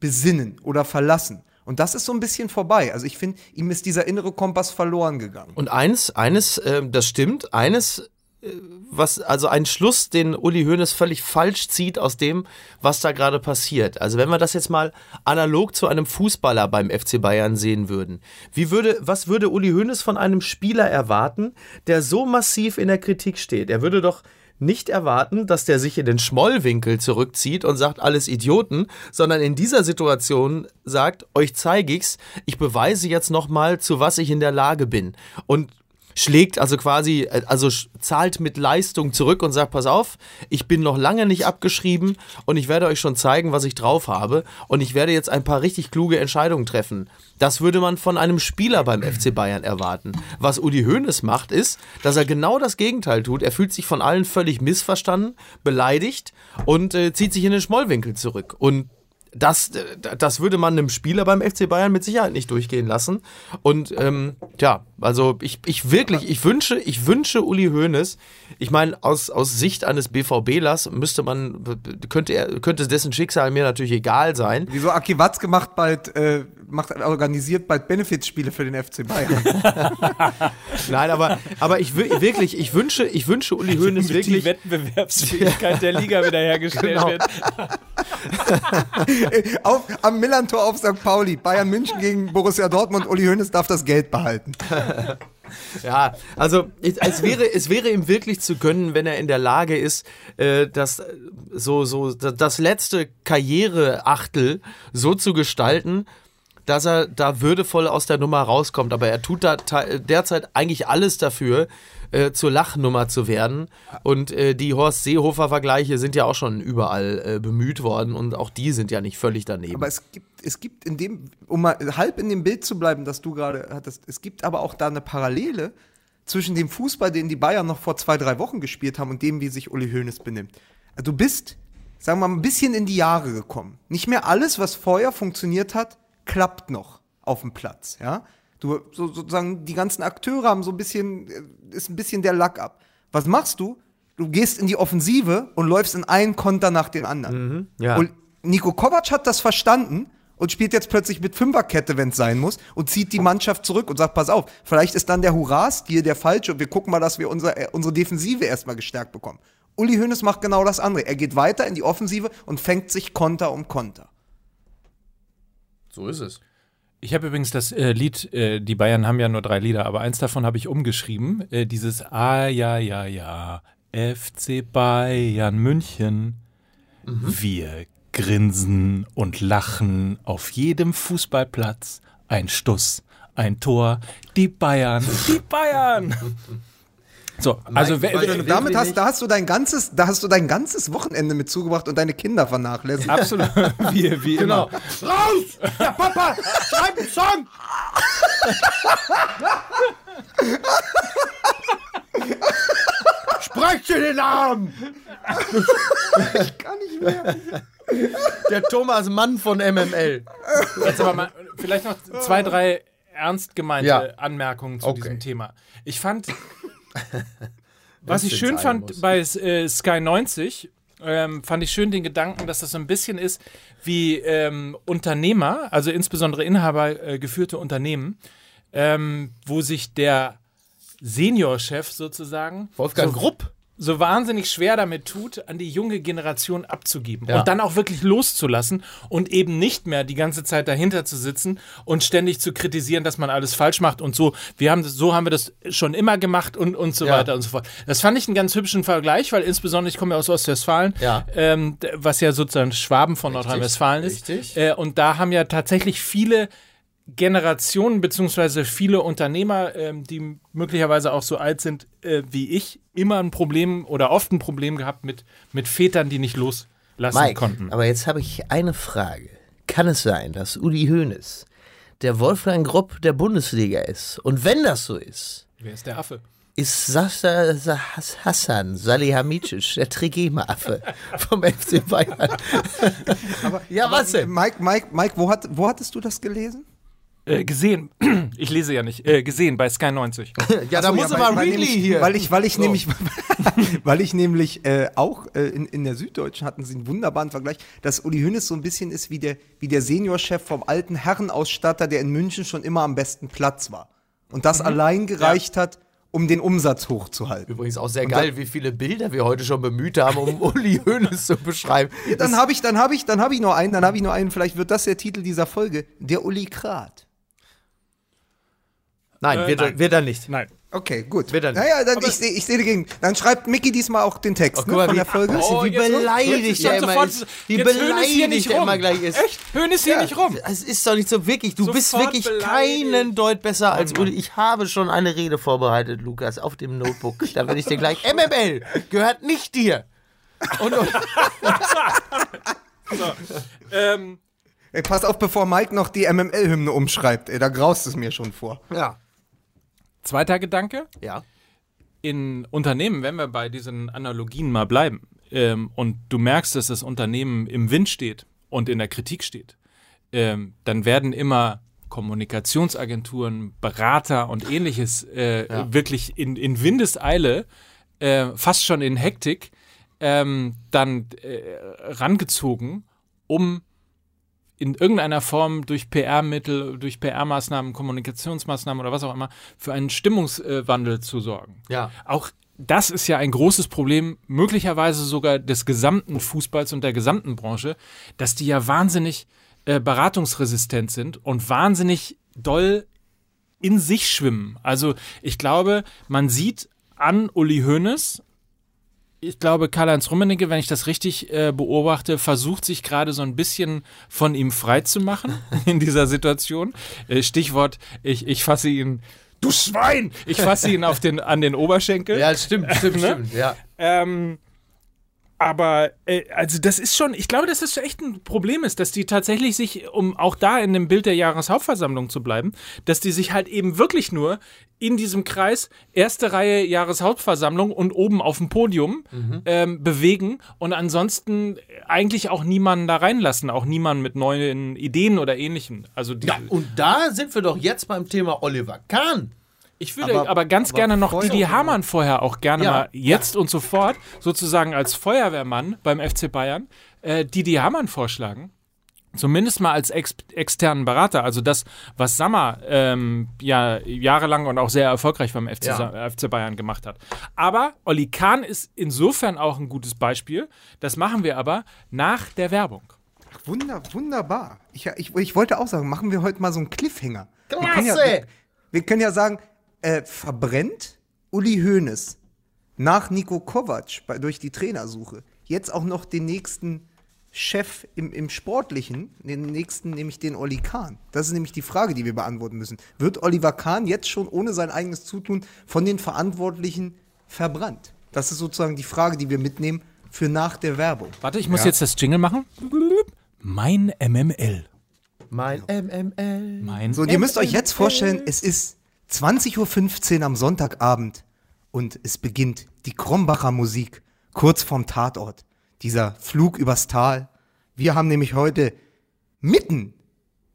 besinnen oder verlassen. Und das ist so ein bisschen vorbei. Also ich finde, ihm ist dieser innere Kompass verloren gegangen. Und eines, eines, äh, das stimmt, eines, äh, was, also ein Schluss, den Uli Hoeneß völlig falsch zieht aus dem, was da gerade passiert. Also wenn wir das jetzt mal analog zu einem Fußballer beim FC Bayern sehen würden, wie würde, was würde Uli Hoeneß von einem Spieler erwarten, der so massiv in der Kritik steht? Er würde doch nicht erwarten, dass der sich in den Schmollwinkel zurückzieht und sagt, alles Idioten, sondern in dieser Situation sagt, euch zeige ich's, ich beweise jetzt nochmal, zu was ich in der Lage bin. Und schlägt also quasi, äh, also zahlt mit Leistung zurück und sagt, pass auf, ich bin noch lange nicht abgeschrieben und ich werde euch schon zeigen, was ich drauf habe und ich werde jetzt ein paar richtig kluge Entscheidungen treffen. Das würde man von einem Spieler beim FC Bayern erwarten. Was Uli Hoeneß macht, ist, dass er genau das Gegenteil tut. Er fühlt sich von allen völlig missverstanden, beleidigt und äh, zieht sich in den Schmollwinkel zurück. Und das, äh, das würde man einem Spieler beim FC Bayern mit Sicherheit nicht durchgehen lassen. Und ähm, ja, also ich, ich wirklich, ich wünsche, ich wünsche Uli Hoeneß, ich meine, aus, aus Sicht eines BVBlers müsste man, könnte er, könnte dessen Schicksal mir natürlich egal sein. Wieso Aki Watzke macht bald, äh, macht, organisiert bald Benefizspiele für den FC Bayern. Nein, aber, aber ich wirklich, ich wünsche, ich wünsche Uli Hoeneß die wirklich. Wettbewerbsfähigkeit der Liga wiederhergestellt Genau. wird. auf, am Millantor auf St. Pauli, Bayern München gegen Borussia Dortmund, Uli Hoeneß darf das Geld behalten. Ja, also es, wäre, es wäre ihm wirklich zu gönnen, wenn er in der Lage ist, äh, das, äh, so, so, da- das letzte Karriereachtel so zu gestalten, dass er da würdevoll aus der Nummer rauskommt. Aber er tut da derzeit eigentlich alles dafür, äh, zur Lachnummer zu werden. Und äh, die Horst Seehofer-Vergleiche sind ja auch schon überall äh, bemüht worden und auch die sind ja nicht völlig daneben. Aber es gibt, es gibt in dem, um mal halb in dem Bild zu bleiben, das du gerade hattest, es gibt aber auch da eine Parallele zwischen dem Fußball, den die Bayern noch vor zwei, drei Wochen gespielt haben und dem, wie sich Uli Hoeneß benimmt. Du bist, sagen wir mal, ein bisschen in die Jahre gekommen. Nicht mehr alles, was vorher funktioniert hat, klappt noch auf dem Platz, ja. Du, so, sozusagen, die ganzen Akteure haben so ein bisschen, äh, ist ein bisschen der Lack ab. Was machst du? Du gehst in die Offensive und läufst in einen Konter nach dem anderen. ja. Und Nico Kovac hat das verstanden und spielt jetzt plötzlich mit Fünferkette, wenn es sein muss, und zieht die Mannschaft zurück und sagt, pass auf, vielleicht ist dann der Hurra-Stil der falsche und wir gucken mal, dass wir unser, äh, unsere Defensive erstmal gestärkt bekommen. Uli Hoeneß macht genau das andere. Er geht weiter in die Offensive und fängt sich Konter um Konter. So ist es. Ich habe übrigens das äh, Lied, äh, die Bayern haben ja nur drei Lieder, aber eins davon habe ich umgeschrieben. Äh, dieses Ah ja, ja, ja, FC Bayern München. Wir grinsen und lachen auf jedem Fußballplatz. Ein Stuss, ein Tor, die Bayern, die Bayern. So, also wer, weil- wer, Und damit hast, da hast du dein ganzes, da hast du dein ganzes Wochenende mit zugebracht und deine Kinder vernachlässigt. absolut, wie, wie immer. Raus! Der Papa! Schreib einen Song! Spreche den Namen! Kann nicht mehr. Der Thomas Mann von MML. Jetzt aber mal, vielleicht noch zwei, drei ernst gemeinte Ja. Anmerkungen zu Okay. diesem Thema. Ich fand, was ich schön fand muss. bei äh, Sky 90, ähm, fand ich schön den Gedanken, dass das so ein bisschen ist wie ähm, Unternehmer, also insbesondere Inhaber äh, Unternehmen, ähm, wo sich der Seniorchef sozusagen Wolfgang so, Grupp. So wahnsinnig schwer damit tut, an die junge Generation abzugeben Ja. und dann auch wirklich loszulassen und eben nicht mehr die ganze Zeit dahinter zu sitzen und ständig zu kritisieren, dass man alles falsch macht und so. Wir haben das, so haben wir das schon immer gemacht und, und so Ja. weiter und so fort. Das fand ich einen ganz hübschen Vergleich, weil insbesondere ich komme ja aus Ostwestfalen, Ja. ähm, was ja sozusagen Schwaben von Nordrhein-Westfalen ist. richtig. Äh, und da haben ja tatsächlich viele Generationen beziehungsweise viele Unternehmer, ähm, die möglicherweise auch so alt sind äh, wie ich, immer ein Problem oder oft ein Problem gehabt mit, mit Vätern, die nicht loslassen Mike, konnten. aber jetzt habe ich eine Frage. Kann es sein, dass Uli Hoeneß der Wolfgang Grupp der Bundesliga ist? Und wenn das so ist, Wer ist der Affe? ist Sasa Has- Hassan Salihamidzic der Trigema-Affe vom FC Bayern. ja, was denn? Mike, Mike, Mike, wo, hat, wo hattest du das gelesen? Äh, gesehen, ich lese ja nicht, äh, gesehen bei Sky 90. Ja, da Achso, muss ja, er mal weil- really nämlich, hier. Weil ich, weil ich So. nämlich, weil ich nämlich äh, auch äh, in, in der Süddeutschen hatten sie einen wunderbaren Vergleich, dass Uli Hoeneß so ein bisschen ist wie der, wie der Seniorchef vom alten Herrenausstatter, der in München schon immer am besten Platz war. Und das allein gereicht hat, um den Umsatz hochzuhalten. Übrigens auch sehr geil, wie viele Bilder wir heute schon bemüht haben, um Uli Hoeneß zu beschreiben. Dann habe ich, dann habe ich, dann habe ich noch einen, dann habe ich noch einen, vielleicht wird das der Titel dieser Folge, der Uli Krat. Nein, Äh, wird, nein. wird er nicht. Nein. Okay, gut. Wird er nicht. Naja, dann, ich sehe ich seh dagegen. Dann schreibt Mickey diesmal auch den Text guck ne, mal, von wie- der Folge. Oh, wie jetzt- beleidigt er immer ist. Wie beleidigt er immer gleich ist. Echt? Höhnes ist hier nicht rum. Es ist doch nicht so wirklich. Du bist Sofort wirklich beleidigt. keinen Deut besser als Uli. Ich habe schon eine Rede vorbereitet, Lukas, auf dem Notebook. Da werde ich dir gleich. MML gehört nicht dir. Und, und Ähm, Ey, pass auf, bevor Mike noch die MML-Hymne umschreibt. Ey, da graust es mir schon vor. ja. Zweiter Gedanke. Ja. in Unternehmen, wenn wir bei diesen Analogien mal bleiben, ähm, und du merkst, dass das Unternehmen im Wind steht und in der Kritik steht, ähm, dann werden immer Kommunikationsagenturen, Berater und ähnliches äh, wirklich in, in Windeseile, äh, fast schon in Hektik, ähm, dann äh, rangezogen, um in irgendeiner Form durch PR-Mittel, durch PR-Maßnahmen, Kommunikationsmaßnahmen oder was auch immer für einen Stimmungswandel zu sorgen. Ja. Auch das ist ja ein großes Problem, möglicherweise sogar des gesamten Fußballs und der gesamten Branche, dass die ja wahnsinnig äh, beratungsresistent sind und wahnsinnig doll in sich schwimmen. Also ich glaube, man sieht an Uli Hoeneß, ich glaube, Karl-Heinz Rummenigge, wenn ich das richtig äh, beobachte, versucht sich gerade so ein bisschen von ihm frei zu machen in dieser Situation. Äh, Stichwort, ich, ich fasse ihn, du Schwein! Ich fasse ihn auf den, an den Oberschenkel. Ja, stimmt, stimmt, Ne? stimmt. Ja. Ähm, aber äh, also das ist schon, ich glaube, dass das echt ein Problem ist, dass die tatsächlich sich, um auch da in dem Bild der Jahreshauptversammlung zu bleiben, dass die sich halt eben wirklich nur in diesem Kreis erste Reihe Jahreshauptversammlung und oben auf dem Podium ähm, bewegen und ansonsten eigentlich auch niemanden da reinlassen, auch niemanden mit neuen Ideen oder ähnlichem. Also die, ja, und da sind wir doch jetzt beim Thema Oliver Kahn. Ich würde aber, Aber- ganz aber gerne noch Didi Hamann vorher auch gerne Ja. mal jetzt und sofort sozusagen als Feuerwehrmann beim FC Bayern äh, Didi Hamann vorschlagen. Zumindest mal als ex externen Berater. Also das, was Sammer ähm, ja jahrelang und auch sehr erfolgreich beim FC, Ja. FC Bayern gemacht hat. Aber Olli Kahn ist insofern auch ein gutes Beispiel. Das machen wir aber nach der Werbung. Wunder, wunderbar. Ich, ich, ich wollte auch sagen, machen wir heute mal so einen Cliffhanger. Wir können ja, Klasse! wir, wir können ja sagen, äh, verbrennt Uli Hoeneß nach Nico Kovac bei, durch die Trainersuche jetzt auch noch den nächsten Chef im, im Sportlichen, den nächsten, nämlich den Olli Kahn? Das ist nämlich die Frage, die wir beantworten müssen. Wird Oliver Kahn jetzt schon ohne sein eigenes Zutun von den Verantwortlichen verbrannt? Das ist sozusagen die Frage, die wir mitnehmen für nach der Werbung. Warte, ich muss Ja. jetzt das Jingle machen. Mein MML. Mein MML. Mein So, und ihr müsst euch jetzt vorstellen, es ist 20.15 Uhr am Sonntagabend und es beginnt die Krombacher Musik kurz vorm Tatort. Dieser Flug übers Tal. Wir haben nämlich heute mitten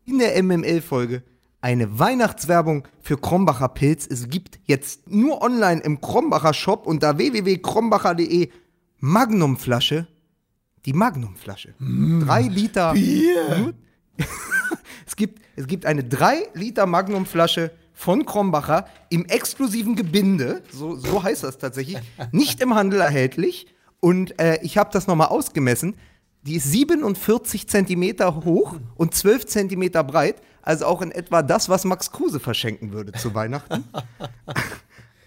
in der MML-Folge eine Weihnachtswerbung für Krombacher Pilz. Es gibt jetzt nur online im Krombacher Shop unter www.krombacher.de Magnumflasche. Die Magnumflasche. Drei Liter. Bier. es, gibt, es gibt eine 3 Liter Magnumflasche von Krombacher im exklusiven Gebinde, so, so heißt das tatsächlich, nicht im Handel erhältlich. Und äh, ich habe das nochmal ausgemessen. Die ist 47 Zentimeter hoch und 12 Zentimeter breit. Also auch in etwa das, was Max Kruse verschenken würde zu Weihnachten.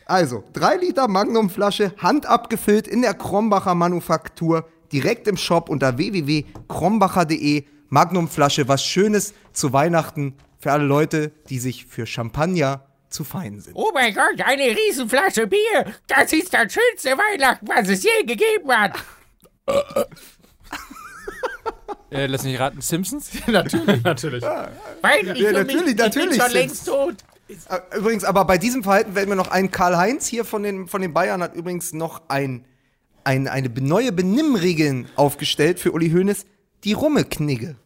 Also, 3 Liter Magnumflasche, handabgefüllt in der Krombacher Manufaktur, direkt im Shop unter www.krombacher.de. Magnumflasche, was Schönes zu Weihnachten für alle Leute, die sich für Champagner zu fein sind. Oh mein Gott, eine Riesenflasche Bier. Das ist das schönste Weihnachten, was es je gegeben hat. Äh, lass mich raten, Simpsons? Natürlich. Natürlich. Weil ich Ja, für natürlich, mich, ich natürlich, bin schon längst tot. Äh, Übrigens, aber bei diesem Verhalten werden wir noch einen Karl-Heinz hier von den, von den Bayern hat übrigens noch ein, ein, eine neue Benimmregeln aufgestellt für Uli Hoeneß. Die Rummeknigge.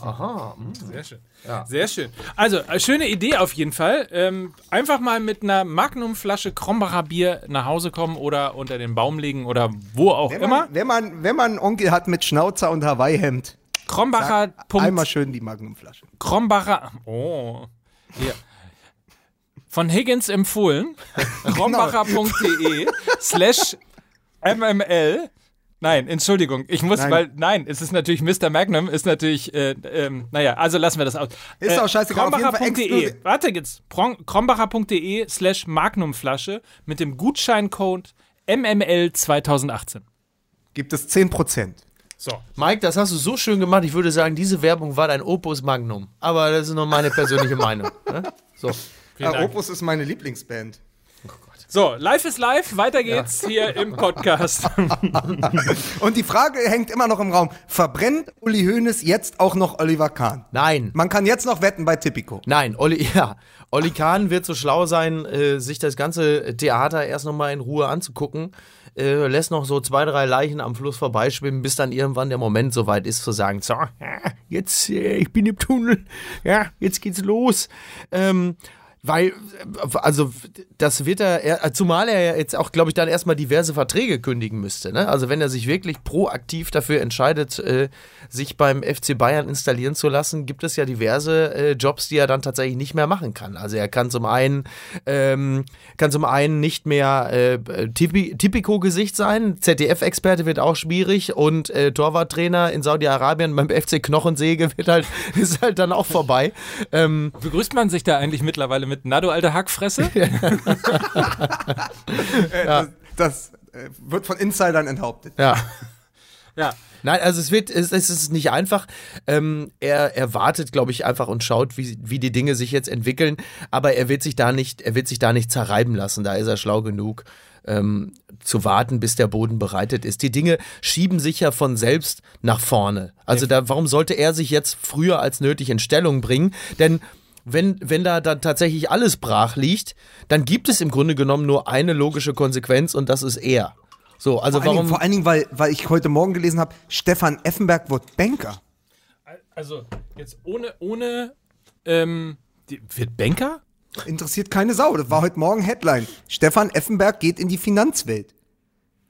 Aha. hm. Sehr schön. Sehr schön. Also, äh, schöne Idee auf jeden Fall. Ähm, einfach mal mit einer Magnumflasche Krombacher Bier nach Hause kommen oder unter den Baum legen oder wo auch Wenn immer. man, wenn, man, wenn man einen Onkel hat mit Schnauzer und Hawaii-Hemd, Krombacher. einmal schön die Magnumflasche. Krombacher. Oh. Hier. Von Higgins empfohlen. krombacher.de slash mml. Nein, Entschuldigung, ich muss, Nein. weil, nein, es ist natürlich Mr. Magnum, ist natürlich, äh, ähm, naja, also lassen wir das aus. Ist auch scheißegal, Krombacher.de, warte jetzt, krombacher.de slash Magnumflasche mit dem Gutscheincode MML 2018. Gibt es 10%. So. Mike, das hast du so schön gemacht. Ich würde sagen, diese Werbung war dein Opus Magnum. Aber das ist nur meine persönliche Meinung. Ne? So. Dank. Opus ist meine Lieblingsband. So, live ist live, weiter geht's hier im Podcast. Und die Frage hängt immer noch im Raum: Verbrennt Uli Hoeneß jetzt auch noch Oliver Kahn? Nein. Man kann jetzt noch wetten bei Tipico. Nein, Olli, ja. Olli Kahn wird so schlau sein, äh, sich das ganze Theater erst nochmal in Ruhe anzugucken. Äh, lässt noch so zwei, drei Leichen am Fluss vorbeischwimmen, bis dann irgendwann der Moment soweit ist, zu sagen: So, ja, jetzt, äh, ich bin im Tunnel, ja, jetzt geht's los. Ähm, weil, also, das wird er, zumal er ja jetzt auch, glaube ich, dann erstmal diverse Verträge kündigen müsste. Ne? Also, wenn er sich wirklich proaktiv dafür entscheidet, äh, sich beim FC Bayern installieren zu lassen, gibt es ja diverse äh, Jobs, die er dann tatsächlich nicht mehr machen kann. Also, er kann zum einen, ähm, kann zum einen nicht mehr äh, Tipi- Tipico-Gesicht sein. ZDF-Experte wird auch schwierig und äh, Torwarttrainer in Saudi-Arabien beim FC Knochensäge wird halt, ist halt dann auch vorbei. Ähm, Begrüßt man sich da eigentlich mittlerweile mit Nado, alte Hackfresse? Äh, Das, das äh, wird von Insidern enthauptet. ja. ja. Nein, also es wird, es, es ist nicht einfach. Ähm, er, er wartet, glaube ich, einfach und schaut, wie, wie die Dinge sich jetzt entwickeln. Aber er wird sich da nicht, er wird sich da nicht zerreiben lassen. Da ist er schlau genug, ähm, zu warten, bis der Boden bereitet ist. Die Dinge schieben sich ja von selbst nach vorne. Also da, warum sollte er sich jetzt früher als nötig in Stellung bringen? Denn wenn, wenn da dann tatsächlich alles brach liegt, dann gibt es im Grunde genommen nur eine logische Konsequenz und das ist er. So, also Vor allen, Dingen, warum? vor allen Dingen, weil, weil ich heute Morgen gelesen habe, Stefan Effenberg wird Banker. Also, jetzt ohne, ohne, ähm, die, wird Banker? Interessiert keine Sau. Das war heute Morgen Headline. Stefan Effenberg geht in die Finanzwelt.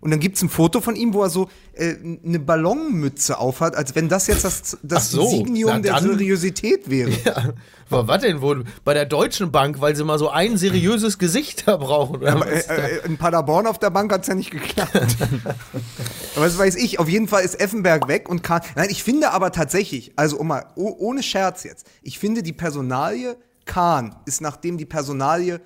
Und dann gibt's ein Foto von ihm, wo er so äh, eine Ballonmütze aufhat, als wenn das jetzt das, das so, Signium der Seriosität wäre. Ja, aber was denn wohl? Bei der Deutschen Bank, weil sie mal so ein seriöses Gesicht da brauchen. Oder Aber, äh, äh, in Paderborn auf der Bank hat's ja nicht geklappt. aber das weiß ich. Auf jeden Fall ist Effenberg weg und Kahn. Nein, ich finde aber tatsächlich, also um mal, oh, ohne Scherz jetzt, ich finde die Personalie Kahn ist, nachdem die Personalie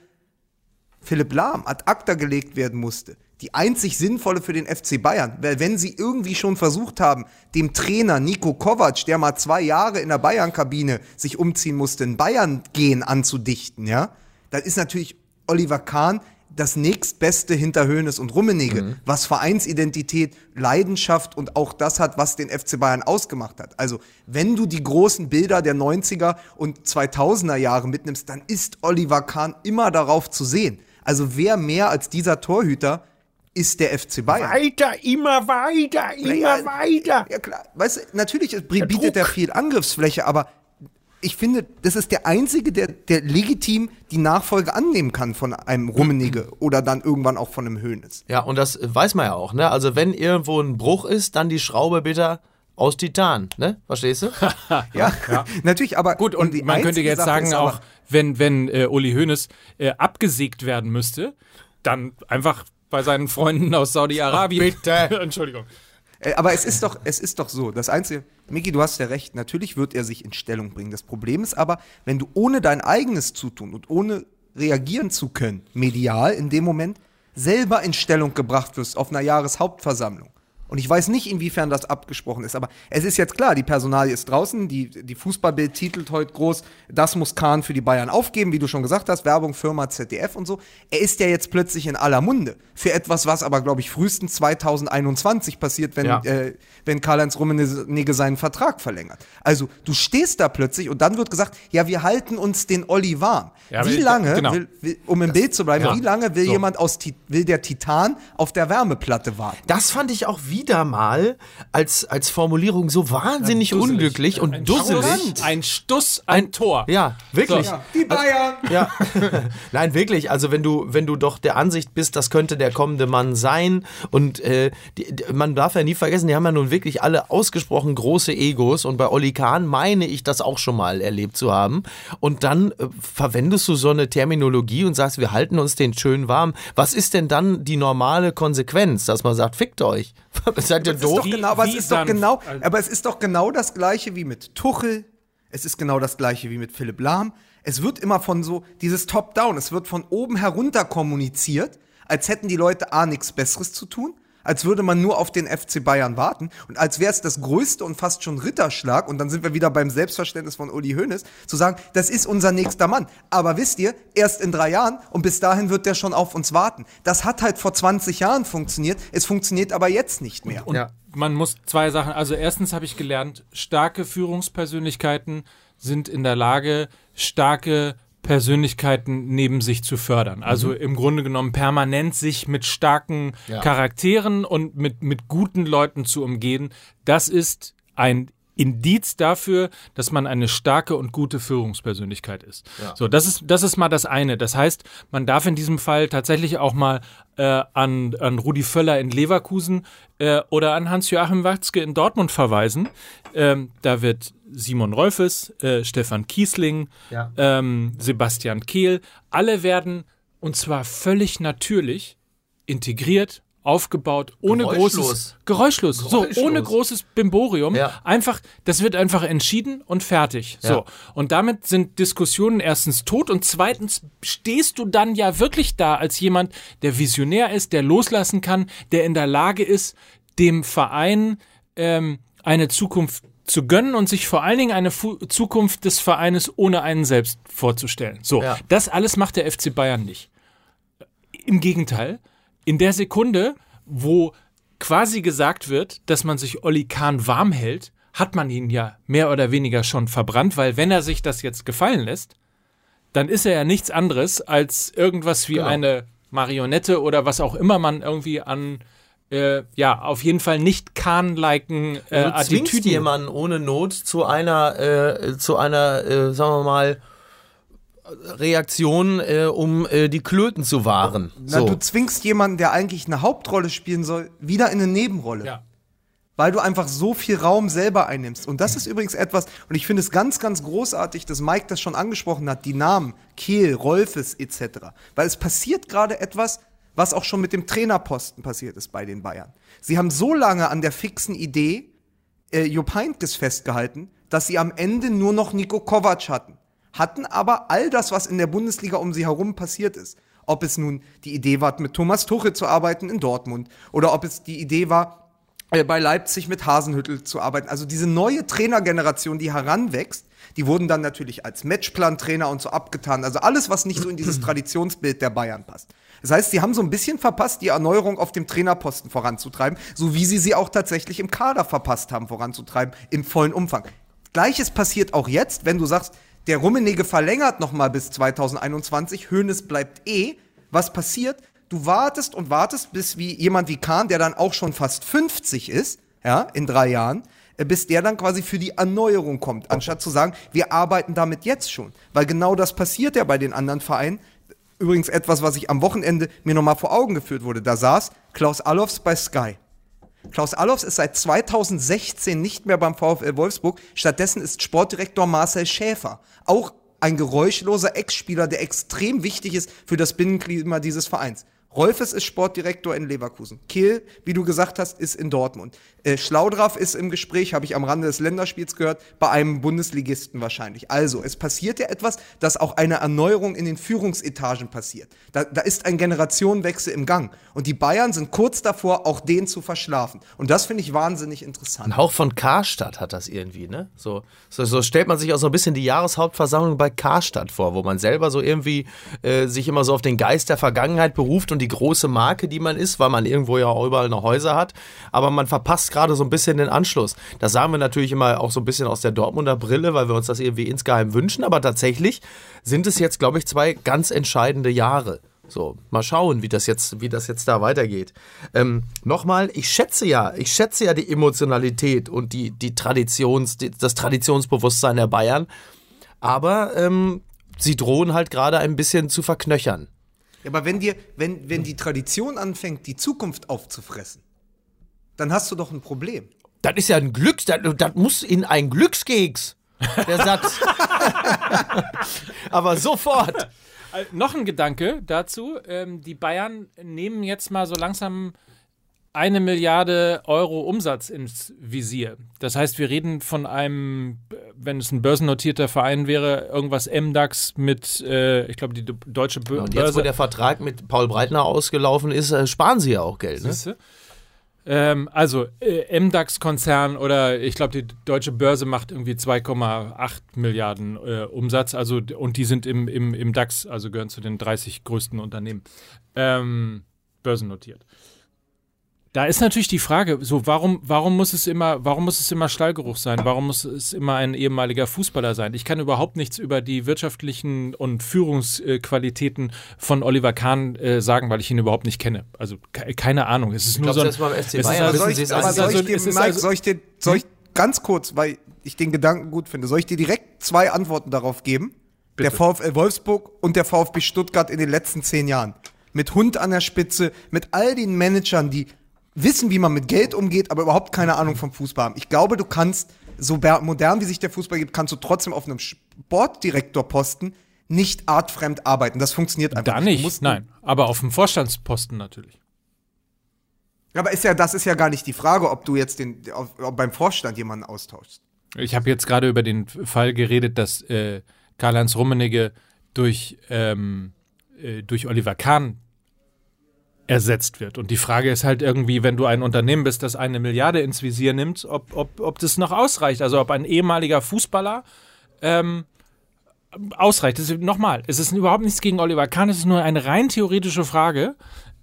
Philipp Lahm ad acta gelegt werden musste, die einzig sinnvolle für den FC Bayern. Weil wenn sie irgendwie schon versucht haben, dem Trainer Nico Kovac, der mal zwei Jahre in der Bayern-Kabine sich umziehen musste, ein Bayern-Gehen anzudichten, ja, dann ist natürlich Oliver Kahn das nächstbeste hinter Hoeneß und Rummenigge, was Vereinsidentität, Leidenschaft und auch das hat, was den FC Bayern ausgemacht hat. Also, wenn du die großen Bilder der 90er und 2000er Jahre mitnimmst, dann ist Oliver Kahn immer darauf zu sehen. Also, wer mehr als dieser Torhüter ist der FC Bayern? Weiter, immer weiter, immer Ja, weiter. Ja, klar. Weißt du, natürlich bietet er viel Angriffsfläche, aber ich finde, das ist der Einzige, der, der legitim die Nachfolge annehmen kann von einem Rummenigge oder dann irgendwann auch von einem Hoeneß. Ja, und das weiß man ja auch, ne? Also wenn irgendwo ein Bruch ist, dann die Schraube bitte aus Titan, ne? Verstehst du? Ja, natürlich, aber Gut, und die man könnte jetzt Sache sagen auch, wenn, wenn äh, Uli Hoeneß äh, abgesägt werden müsste, dann einfach bei seinen Freunden aus Saudi-Arabien. Bitte. Entschuldigung. Äh, aber es ist doch, es ist doch so. Das Einzige, Miki, du hast ja recht, natürlich wird er sich in Stellung bringen. Das Problem ist aber, wenn du ohne dein eigenes Zutun und ohne reagieren zu können, medial in dem Moment, selber in Stellung gebracht wirst auf einer Jahreshauptversammlung. Und ich weiß nicht, inwiefern das abgesprochen ist, aber es ist jetzt klar, die Personalie ist draußen, die, die Fußballbild titelt heute groß, das muss Kahn für die Bayern aufgeben, wie du schon gesagt hast, Werbung, Firma, ZDF und so. Er ist ja jetzt plötzlich in aller Munde. Für etwas, was aber, glaube ich, frühestens 2021 passiert, wenn, Ja. äh, wenn Karl-Heinz Rummenigge seinen Vertrag verlängert. Also, du stehst da plötzlich und dann wird gesagt, ja, wir halten uns den Olli warm. Ja, wie lange, genau. will, will, um im Bild zu bleiben, Ja. wie lange will So. jemand aus, will der Titan auf der Wärmeplatte warten? Das fand ich auch wieder mal als, als Formulierung so wahnsinnig Dusselig. unglücklich und ein dusselig. Stuss, ein Stuss, ein Tor. Ja, wirklich. So. Die Bayern! Ja, nein, wirklich. Also wenn du, wenn du doch der Ansicht bist, das könnte der kommende Mann sein und äh, die, die, man darf ja nie vergessen, die haben ja nun wirklich alle ausgesprochen große Egos und bei Oli Kahn meine ich das auch schon mal erlebt zu haben. Und dann äh, verwendest du so eine Terminologie und sagst, wir halten uns den schön warm. Was ist denn dann die normale Konsequenz, dass man sagt, fickt euch? Seid ihr Es ist doof? doch genau, aber es ist doch sanft. genau, Also- aber es ist doch genau das gleiche wie mit Tuchel. Es ist genau das gleiche wie mit Philipp Lahm. Es wird immer von so dieses Top-Down, es wird von oben herunter kommuniziert, als hätten die Leute A nichts Besseres zu tun, als würde man nur auf den FC Bayern warten und als wäre es das größte und fast schon Ritterschlag und dann sind wir wieder beim Selbstverständnis von Uli Hoeneß, zu sagen, das ist unser nächster Mann. Aber wisst ihr, erst in drei Jahren und bis dahin wird der schon auf uns warten. Das hat halt vor 20 Jahren funktioniert, es funktioniert aber jetzt nicht mehr. Und Ja. man muss zwei Sachen, also erstens habe ich gelernt, starke Führungspersönlichkeiten sind in der Lage, starke Persönlichkeiten neben sich zu fördern. Also im Grunde genommen permanent sich mit starken Ja. Charakteren und mit, mit guten Leuten zu umgehen. Das ist ein Indiz dafür, dass man eine starke und gute Führungspersönlichkeit ist. So, das ist, das ist mal das eine. Das heißt, man darf in diesem Fall tatsächlich auch mal äh, an, an Rudi Völler in Leverkusen äh, oder an Hans-Joachim Watzke in Dortmund verweisen. Ähm, da wird Simon Rolfes, äh, Stefan Kiesling, Ja. ähm, Sebastian Kehl, alle werden, und zwar völlig natürlich, integriert, aufgebaut, ohne Geräuschlos. großes Geräuschlos, so Geräuschlos. ohne großes Bimborium. Ja. Einfach, das wird einfach entschieden und fertig. Ja. So. Und damit sind Diskussionen erstens tot und zweitens stehst du dann ja wirklich da als jemand, der visionär ist, der loslassen kann, der in der Lage ist, dem Verein ähm, eine Zukunft zu gönnen und sich vor allen Dingen eine Fu Zukunft des Vereines ohne einen selbst vorzustellen. So, Ja. das alles macht der FC Bayern nicht. Im Gegenteil, in der Sekunde, wo quasi gesagt wird, dass man sich Olli Kahn warm hält, hat man ihn ja mehr oder weniger schon verbrannt, weil wenn er sich das jetzt gefallen lässt, dann ist er ja nichts anderes als irgendwas wie Genau. eine Marionette oder was auch immer man irgendwie an, äh, ja, auf jeden Fall nicht Kahn-liken äh, du zwingst Attitüden. jemanden ohne Not zu einer, äh, zu einer, äh, sagen wir mal, Reaktion, äh, um äh, die Klöten zu wahren. Na, So. du zwingst jemanden, der eigentlich eine Hauptrolle spielen soll, wieder in eine Nebenrolle. Ja. Weil du einfach so viel Raum selber einnimmst. Und das ist übrigens etwas, und ich finde es ganz, ganz großartig, dass Mike das schon angesprochen hat, die Namen Kehl, Rolfes etc. Weil es passiert gerade etwas, was auch schon mit dem Trainerposten passiert ist bei den Bayern. Sie haben so lange an der fixen Idee äh, Jupp Heynckes festgehalten, dass sie am Ende nur noch Nico Kovac hatten. Hatten aber all das, was in der Bundesliga um sie herum passiert ist. Ob es nun die Idee war, mit Thomas Tuchel zu arbeiten in Dortmund oder ob es die Idee war, äh, bei Leipzig mit Hasenhüttel zu arbeiten. Also diese neue Trainergeneration, die heranwächst, die wurden dann natürlich als Matchplan-Trainer und so abgetan. Also alles, was nicht so in dieses Traditionsbild der Bayern passt. Das heißt, sie haben so ein bisschen verpasst, die Erneuerung auf dem Trainerposten voranzutreiben, so wie sie sie auch tatsächlich im Kader verpasst haben, voranzutreiben, im vollen Umfang. Gleiches passiert auch jetzt, wenn du sagst, der Rummenigge verlängert noch mal bis 2021, Hoeneß bleibt eh. Was passiert? Du wartest und wartest, bis wie jemand wie Kahn, der dann auch schon fast 50 ist, ja, in drei Jahren, äh, bis der dann quasi für die Erneuerung kommt, anstatt zu sagen, wir arbeiten damit jetzt schon. Weil genau das passiert ja bei den anderen Vereinen. Übrigens etwas, was ich am Wochenende mir nochmal vor Augen geführt wurde. Da saß Klaus Allofs bei Sky. Klaus Allofs ist seit 2016 nicht mehr beim VfL Wolfsburg. Stattdessen ist Sportdirektor Marcel Schäfer. Auch ein geräuschloser Ex-Spieler, der extrem wichtig ist für das Binnenklima dieses Vereins. Rolfes ist Sportdirektor in Leverkusen. Kehl, wie du gesagt hast, ist in Dortmund. Äh, Schlaudraff ist im Gespräch, habe ich am Rande des Länderspiels gehört, bei einem Bundesligisten wahrscheinlich. Also, es passiert ja etwas, dass auch eine Erneuerung in den Führungsetagen passiert. Da, da ist ein Generationenwechsel im Gang. Und die Bayern sind kurz davor, auch den zu verschlafen. Und das finde ich wahnsinnig interessant. Ein Hauch von Karstadt hat das irgendwie, ne? So, so, so stellt man sich auch so ein bisschen die Jahreshauptversammlung bei Karstadt vor, wo man selber so irgendwie äh, sich immer so auf den Geist der Vergangenheit beruft und die große Marke, die man ist, weil man irgendwo ja auch überall noch Häuser hat. Aber man verpasst gerade so ein bisschen den Anschluss. Das sagen wir natürlich immer auch so ein bisschen aus der Dortmunder Brille, weil wir uns das irgendwie insgeheim wünschen. Aber tatsächlich sind es jetzt, glaube ich, zwei ganz entscheidende Jahre. So, mal schauen, wie das jetzt, wie das jetzt da weitergeht. Ähm, Nochmal, ich schätze ja, ich schätze ja die Emotionalität und die, die Traditions, die, das Traditionsbewusstsein der Bayern. Aber ähm, sie drohen halt gerade ein bisschen zu verknöchern. Ja, aber wenn dir, wenn, wenn die Tradition anfängt, die Zukunft aufzufressen, dann hast du doch ein Problem. Das ist ja ein Glücks, das, das muss in ein Glückskeks. Der Satz. aber sofort. Äh, noch ein Gedanke dazu. Ähm, die Bayern nehmen jetzt mal so langsam eine Milliarde Euro Umsatz ins Visier. Das heißt, wir reden von einem, wenn es ein börsennotierter Verein wäre, irgendwas MDAX mit, äh, ich glaube, die deutsche Börse. Und jetzt, wo der Vertrag mit Paul Breitner ausgelaufen ist, äh, sparen sie ja auch Geld. Ne? Ähm, also äh, MDAX-Konzern oder ich glaube, die deutsche Börse macht irgendwie 2,8 Milliarden äh, Umsatz. Also, und die sind im, im, im DAX, also gehören zu den 30 größten Unternehmen, ähm, börsennotiert. Da ist natürlich die Frage, so warum, warum muss es immer, warum muss es immer Stallgeruch sein? Warum muss es immer ein ehemaliger Fußballer sein? Ich kann überhaupt nichts über die wirtschaftlichen und Führungsqualitäten von Oliver Kahn äh, sagen, weil ich ihn überhaupt nicht kenne. Also ke keine Ahnung. Es ist nur so. Ein, es ist also, soll ich, aber soll ich dir, Mike, also, soll ich dir, soll ich ganz kurz, weil ich den Gedanken gut finde, soll ich dir direkt zwei Antworten darauf geben? Bitte. Der VfL Wolfsburg und der VfB Stuttgart in den letzten zehn Jahren. Mit Hund an der Spitze, mit all den Managern, die wissen, wie man mit Geld umgeht, aber überhaupt keine Ahnung vom Fußball haben. Ich glaube, du kannst, so modern wie sich der Fußball gibt, kannst du trotzdem auf einem Sportdirektorposten nicht artfremd arbeiten. Das funktioniert einfach da nicht. nicht. Nein, aber auf dem Vorstandsposten natürlich. Aber ist ja, das ist ja gar nicht die Frage, ob du jetzt den, ob beim Vorstand jemanden austauschst. Ich habe jetzt gerade über den Fall geredet, dass äh, Karl-Heinz Rummenigge durch, ähm, äh, durch Oliver Kahn ersetzt wird. Und die Frage ist halt irgendwie, wenn du ein Unternehmen bist, das eine Milliarde ins Visier nimmt, ob, ob, ob das noch ausreicht. Also ob ein ehemaliger Fußballer ähm, ausreicht. Nochmal, es ist überhaupt nichts gegen Oliver Kahn, es ist nur eine rein theoretische Frage,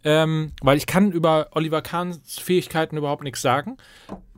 ähm, weil ich kann über Oliver Kahns Fähigkeiten überhaupt nichts sagen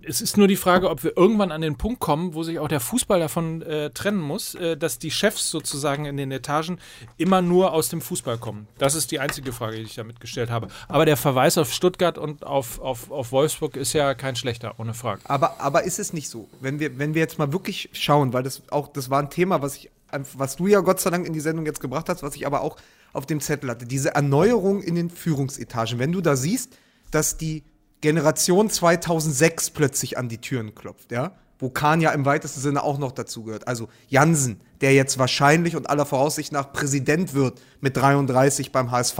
es ist nur die Frage, ob wir irgendwann an den Punkt kommen, wo sich auch der Fußball davon äh, trennen muss, äh, dass die Chefs sozusagen in den Etagen immer nur aus dem Fußball kommen. Das ist die einzige Frage, die ich damit gestellt habe. Aber der Verweis auf Stuttgart und auf, auf, auf Wolfsburg ist ja kein schlechter, ohne Frage. Aber, aber ist es nicht so? Wenn wir, wenn wir jetzt mal wirklich schauen, weil das auch, das war ein Thema, was ich, was du ja Gott sei Dank in die Sendung jetzt gebracht hast, was ich aber auch auf dem Zettel hatte, diese Erneuerung in den Führungsetagen. Wenn du da siehst, dass die Generation 2006 plötzlich an die Türen klopft, ja? Wo Kahn ja im weitesten Sinne auch noch dazu gehört. Also Jansen, der jetzt wahrscheinlich und aller Voraussicht nach Präsident wird mit 33 beim HSV,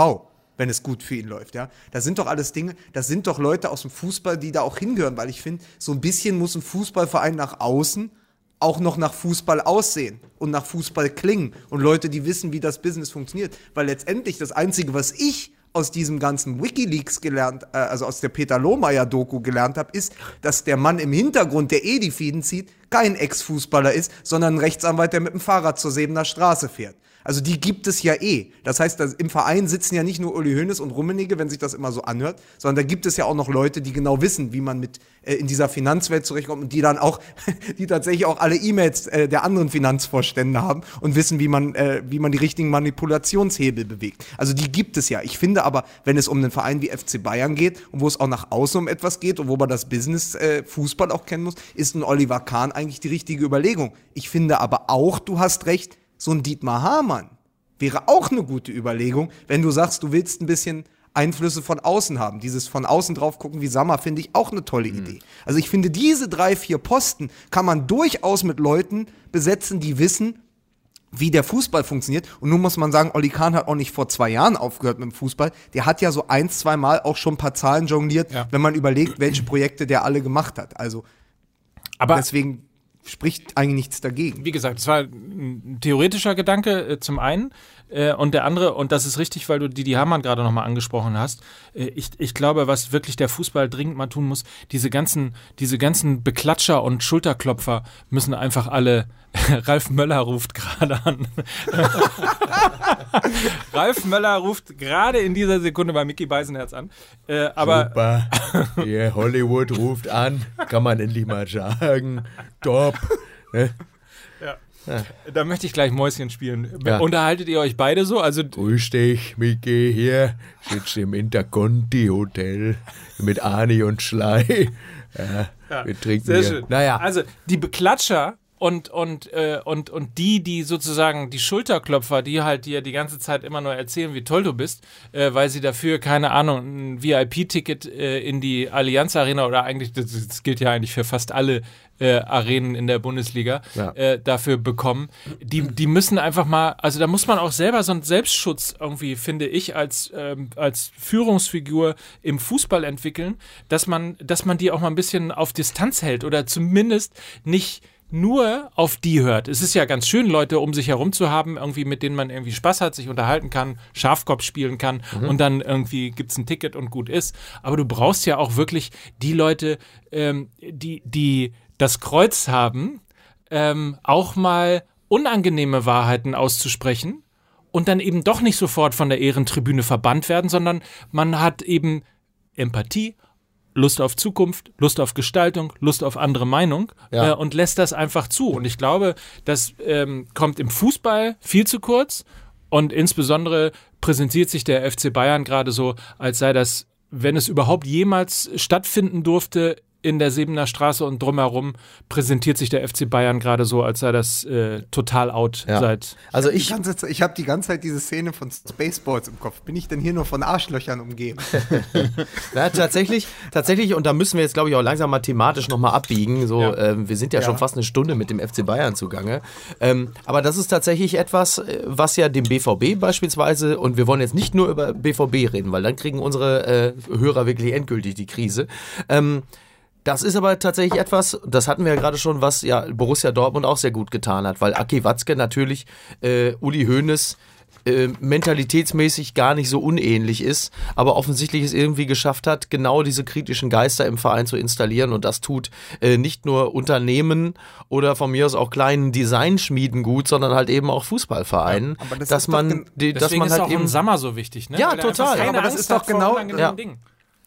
wenn es gut für ihn läuft, ja? Das sind doch alles Dinge, das sind doch Leute aus dem Fußball, die da auch hingehören, weil ich finde, so ein bisschen muss ein Fußballverein nach außen auch noch nach Fußball aussehen und nach Fußball klingen und Leute, die wissen, wie das Business funktioniert. Weil letztendlich das Einzige, was ich aus diesem ganzen Wikileaks gelernt, äh, also aus der Peter Lohmeier-Doku gelernt habe, ist, dass der Mann im Hintergrund, der eh die Fäden zieht, kein Ex-Fußballer ist, sondern ein Rechtsanwalt, der mit dem Fahrrad zur Sebener Straße fährt. Also die gibt es ja eh. Das heißt, im Verein sitzen ja nicht nur Uli Hoeneß und Rummenigge, wenn sich das immer so anhört, sondern da gibt es ja auch noch Leute, die genau wissen, wie man mit äh, in dieser Finanzwelt zurechtkommt und die dann auch, die tatsächlich auch alle E-Mails äh, der anderen Finanzvorstände haben und wissen, wie man, äh, wie man die richtigen Manipulationshebel bewegt. Also die gibt es ja. Ich finde aber, wenn es um einen Verein wie FC Bayern geht und wo es auch nach außen um etwas geht und wo man das Business äh, Fußball auch kennen muss, ist ein Oliver Kahn eigentlich die richtige Überlegung. Ich finde aber auch, du hast recht, so ein Dietmar Hamann wäre auch eine gute Überlegung, wenn du sagst, du willst ein bisschen Einflüsse von außen haben. Dieses von außen drauf gucken wie Sammer finde ich auch eine tolle mhm. Idee. Also ich finde, diese drei, vier Posten kann man durchaus mit Leuten besetzen, die wissen, wie der Fußball funktioniert. Und nun muss man sagen, Olli Kahn hat auch nicht vor zwei Jahren aufgehört mit dem Fußball. Der hat ja so ein, zwei Mal auch schon ein paar Zahlen jongliert, Ja. wenn man überlegt, welche Projekte der alle gemacht hat. Also Aber deswegen spricht eigentlich nichts dagegen. wie gesagt, es war ein theoretischer Gedanke äh, zum einen äh, und der andere, und das ist richtig, weil du Didi Hamann gerade nochmal angesprochen hast. Äh, ich, ich glaube, was wirklich der Fußball dringend mal tun muss, diese ganzen, diese ganzen Beklatscher und Schulterklopfer müssen einfach alle. Ralf Möller ruft gerade an. Ralf Möller ruft gerade in dieser Sekunde bei Mickey Beisenherz an. Äh, aber Super. Yeah, Hollywood ruft an. Kann man endlich mal sagen. Top. Ne? da möchte ich gleich Mäuschen spielen. Ja. Unterhaltet ihr euch beide so? Also Grüß dich, Micky, hier. Sitze im Interconti-Hotel mit Ani und Schlei. Ja, wir trinken Sehr hier. schön. Naja, Also die Beklatscher und, und, äh, und, und die, die sozusagen die Schulterklopfer, die halt dir die ganze Zeit immer nur erzählen, wie toll du bist, äh, weil sie dafür, keine Ahnung, ein VIP-Ticket äh, in die Allianz Arena oder eigentlich, das, das gilt ja eigentlich für fast alle äh, Arenen in der Bundesliga, Ja. äh, dafür bekommen. Die, die müssen einfach mal, also da muss man auch selber so einen Selbstschutz irgendwie, finde ich, als, ähm, als Führungsfigur im Fußball entwickeln, dass man, dass man die auch mal ein bisschen auf Distanz hält oder zumindest nicht nur auf die hört. Es ist ja ganz schön, Leute um sich herum zu haben, irgendwie mit denen man irgendwie Spaß hat, sich unterhalten kann, Schafkopf spielen kann und dann irgendwie gibt's ein Ticket und gut ist. Aber du brauchst ja auch wirklich die Leute, ähm, die, die das Kreuz haben, ähm, auch mal unangenehme Wahrheiten auszusprechen und dann eben doch nicht sofort von der Ehrentribüne verbannt werden, sondern man hat eben Empathie, Lust auf Zukunft, Lust auf Gestaltung, Lust auf andere Meinung Ja. äh, und lässt das einfach zu. Und ich glaube, das ähm, kommt im Fußball viel zu kurz und insbesondere präsentiert sich der FC Bayern gerade so, als sei das, wenn es überhaupt jemals stattfinden durfte, in der Sebener Straße und drumherum präsentiert sich der FC Bayern gerade so, als sei das äh, total out Ja. seit also ich, ganze ich habe die ganze Zeit diese Szene von Spaceballs im Kopf. Bin ich denn hier nur von Arschlöchern umgeben? Ja, tatsächlich, tatsächlich, und da müssen wir jetzt, glaube ich, auch langsam mal thematisch nochmal abbiegen. So, Ja. ähm, wir sind ja, Ja. schon fast eine Stunde mit dem FC Bayern zugange. Ähm, aber das ist tatsächlich etwas, äh, was ja dem BVB beispielsweise, und wir wollen jetzt nicht nur über BVB reden, weil dann kriegen unsere äh, Hörer wirklich endgültig die Krise. Ähm, das ist aber tatsächlich etwas, das hatten wir ja gerade schon, was ja Borussia Dortmund auch sehr gut getan hat, weil Aki Watzke natürlich äh, Uli Hoeneß äh, mentalitätsmäßig gar nicht so unähnlich ist, aber offensichtlich es irgendwie geschafft hat, genau diese kritischen Geister im Verein zu installieren und das tut äh, nicht nur Unternehmen oder von mir aus auch kleinen Designschmieden gut, sondern halt eben auch Fußballvereinen, aber das dass ist man, die, dass Deswegen man ist halt auch eben im Sommer so wichtig, ne? Ja, Weil total. Aber das Angst ist doch genau- Ja. Dingen.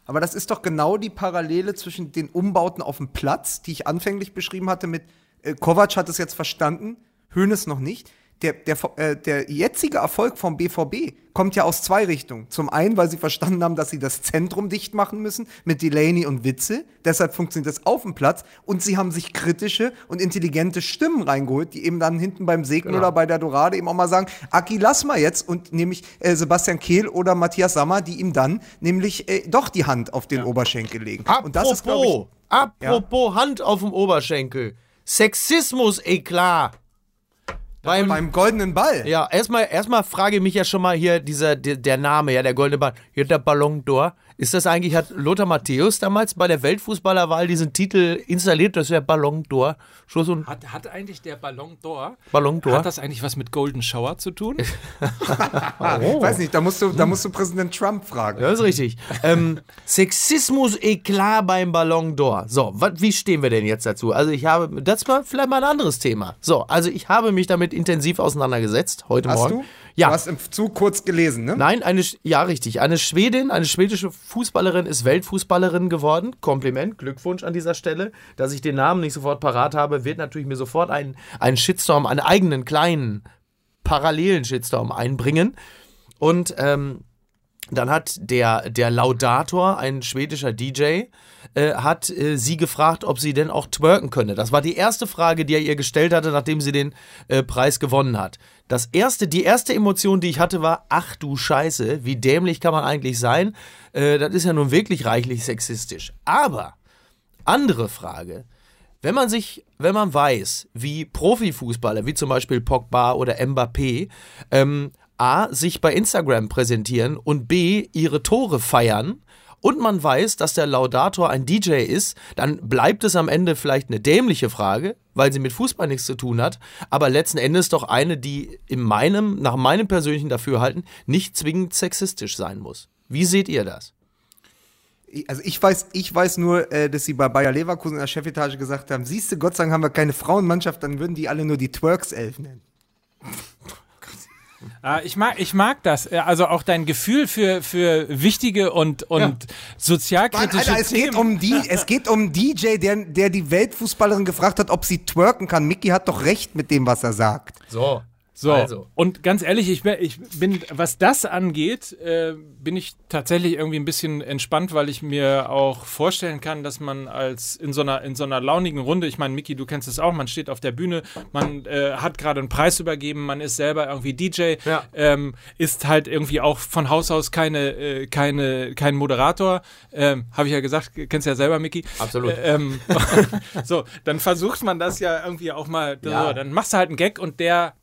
Aber das ist doch genau die Parallele zwischen den Umbauten auf dem Platz, die ich anfänglich beschrieben hatte mit äh, Kovac hat es jetzt verstanden, Hoeneß noch nicht. Der, der, äh, der jetzige Erfolg vom BVB kommt ja aus zwei Richtungen. Zum einen, weil sie verstanden haben, dass sie das Zentrum dicht machen müssen mit Delaney und Witze. Deshalb funktioniert das auf dem Platz. Und sie haben sich kritische und intelligente Stimmen reingeholt, die eben dann hinten beim Segen oder bei der Dorade eben auch mal sagen, Aki, lass mal jetzt. Und nämlich äh, Sebastian Kehl oder Matthias Sammer, die ihm dann nämlich äh, doch die Hand auf den Oberschenkel legen. und das ist, ich, apropos Hand auf dem Oberschenkel. Sexismus, eklar. Beim, beim goldenen Ball. ja, erstmal erstmal frage ich mich ja schon mal hier dieser der, der Name, ja, der goldene Ball, hier der Ballon d'Or. Ist das eigentlich hat Lothar Matthäus damals bei der Weltfußballerwahl diesen Titel installiert, das wäre Ballon d'Or. Hat, hat eigentlich der Ballon d'Or, Ballon d'Or? hat das eigentlich was mit Golden Shower zu tun? Ich weiß nicht, da musst du, da musst du Präsident Trump fragen. Ja, ist richtig. ähm, Sexismus eklar beim Ballon d'Or. So, wat, wie stehen wir denn jetzt dazu? Also ich habe, das war vielleicht mal ein anderes Thema. So, also ich habe mich damit intensiv auseinandergesetzt heute Hast Morgen. du? Ja. Du hast im Zug kurz gelesen, ne? Nein, eine, ja, richtig. Eine Schwedin, eine schwedische Fußballerin ist Weltfußballerin geworden. Kompliment, Glückwunsch an dieser Stelle. Dass ich den Namen nicht sofort parat habe, wird natürlich mir sofort einen, einen Shitstorm, einen eigenen kleinen, parallelen Shitstorm einbringen. Und ähm, dann hat der, der Laudator, ein schwedischer DJ, äh, hat äh, sie gefragt, ob sie denn auch twerken könne. Das war die erste Frage, die er ihr gestellt hatte, nachdem sie den äh, Preis gewonnen hat. Das erste, die erste Emotion, die ich hatte, war, ach du Scheiße, wie dämlich kann man eigentlich sein? Äh, das ist ja nun wirklich reichlich sexistisch. Aber, andere Frage, wenn man sich, wenn man weiß, wie Profifußballer, wie zum Beispiel Pogba oder Mbappé, ähm, A, sich bei Instagram präsentieren und B, ihre Tore feiern, und man weiß, dass der Laudator ein DJ ist, dann bleibt es am Ende vielleicht eine dämliche Frage, weil sie mit Fußball nichts zu tun hat, aber letzten Endes doch eine, die in meinem, nach meinem persönlichen Dafürhalten nicht zwingend sexistisch sein muss. Wie seht ihr das? Also ich weiß, ich weiß nur, äh, dass sie bei Bayer Leverkusen in der Chefetage gesagt haben, siehst du, Gott sei Dank haben wir keine Frauenmannschaft, dann würden die alle nur die Twerks-Elf nennen. Ah, ich, mag, ich mag das. Äh, Also auch dein Gefühl für, für wichtige und, und Mann, sozialkritische Alter, es Themen. geht um die, es geht um DJ, der, der die Weltfußballerin gefragt hat, ob sie twerken kann. Mickey hat doch recht mit dem, was er sagt. So. So, Also. und ganz ehrlich, ich bin, ich bin was das angeht, äh, bin ich tatsächlich irgendwie ein bisschen entspannt, weil ich mir auch vorstellen kann, dass man als in so einer, in so einer launigen Runde, ich meine, Miki, du kennst es auch, man steht auf der Bühne, man äh, hat gerade einen Preis übergeben, man ist selber irgendwie DJ, Ja. ähm, ist halt irgendwie auch von Haus aus keine, äh, keine, kein Moderator, ähm, habe ich ja gesagt, kennst ja selber, Miki. Absolut. Äh, ähm, so, dann versucht man das ja irgendwie auch mal, Ja. so, dann machst du halt einen Gag und der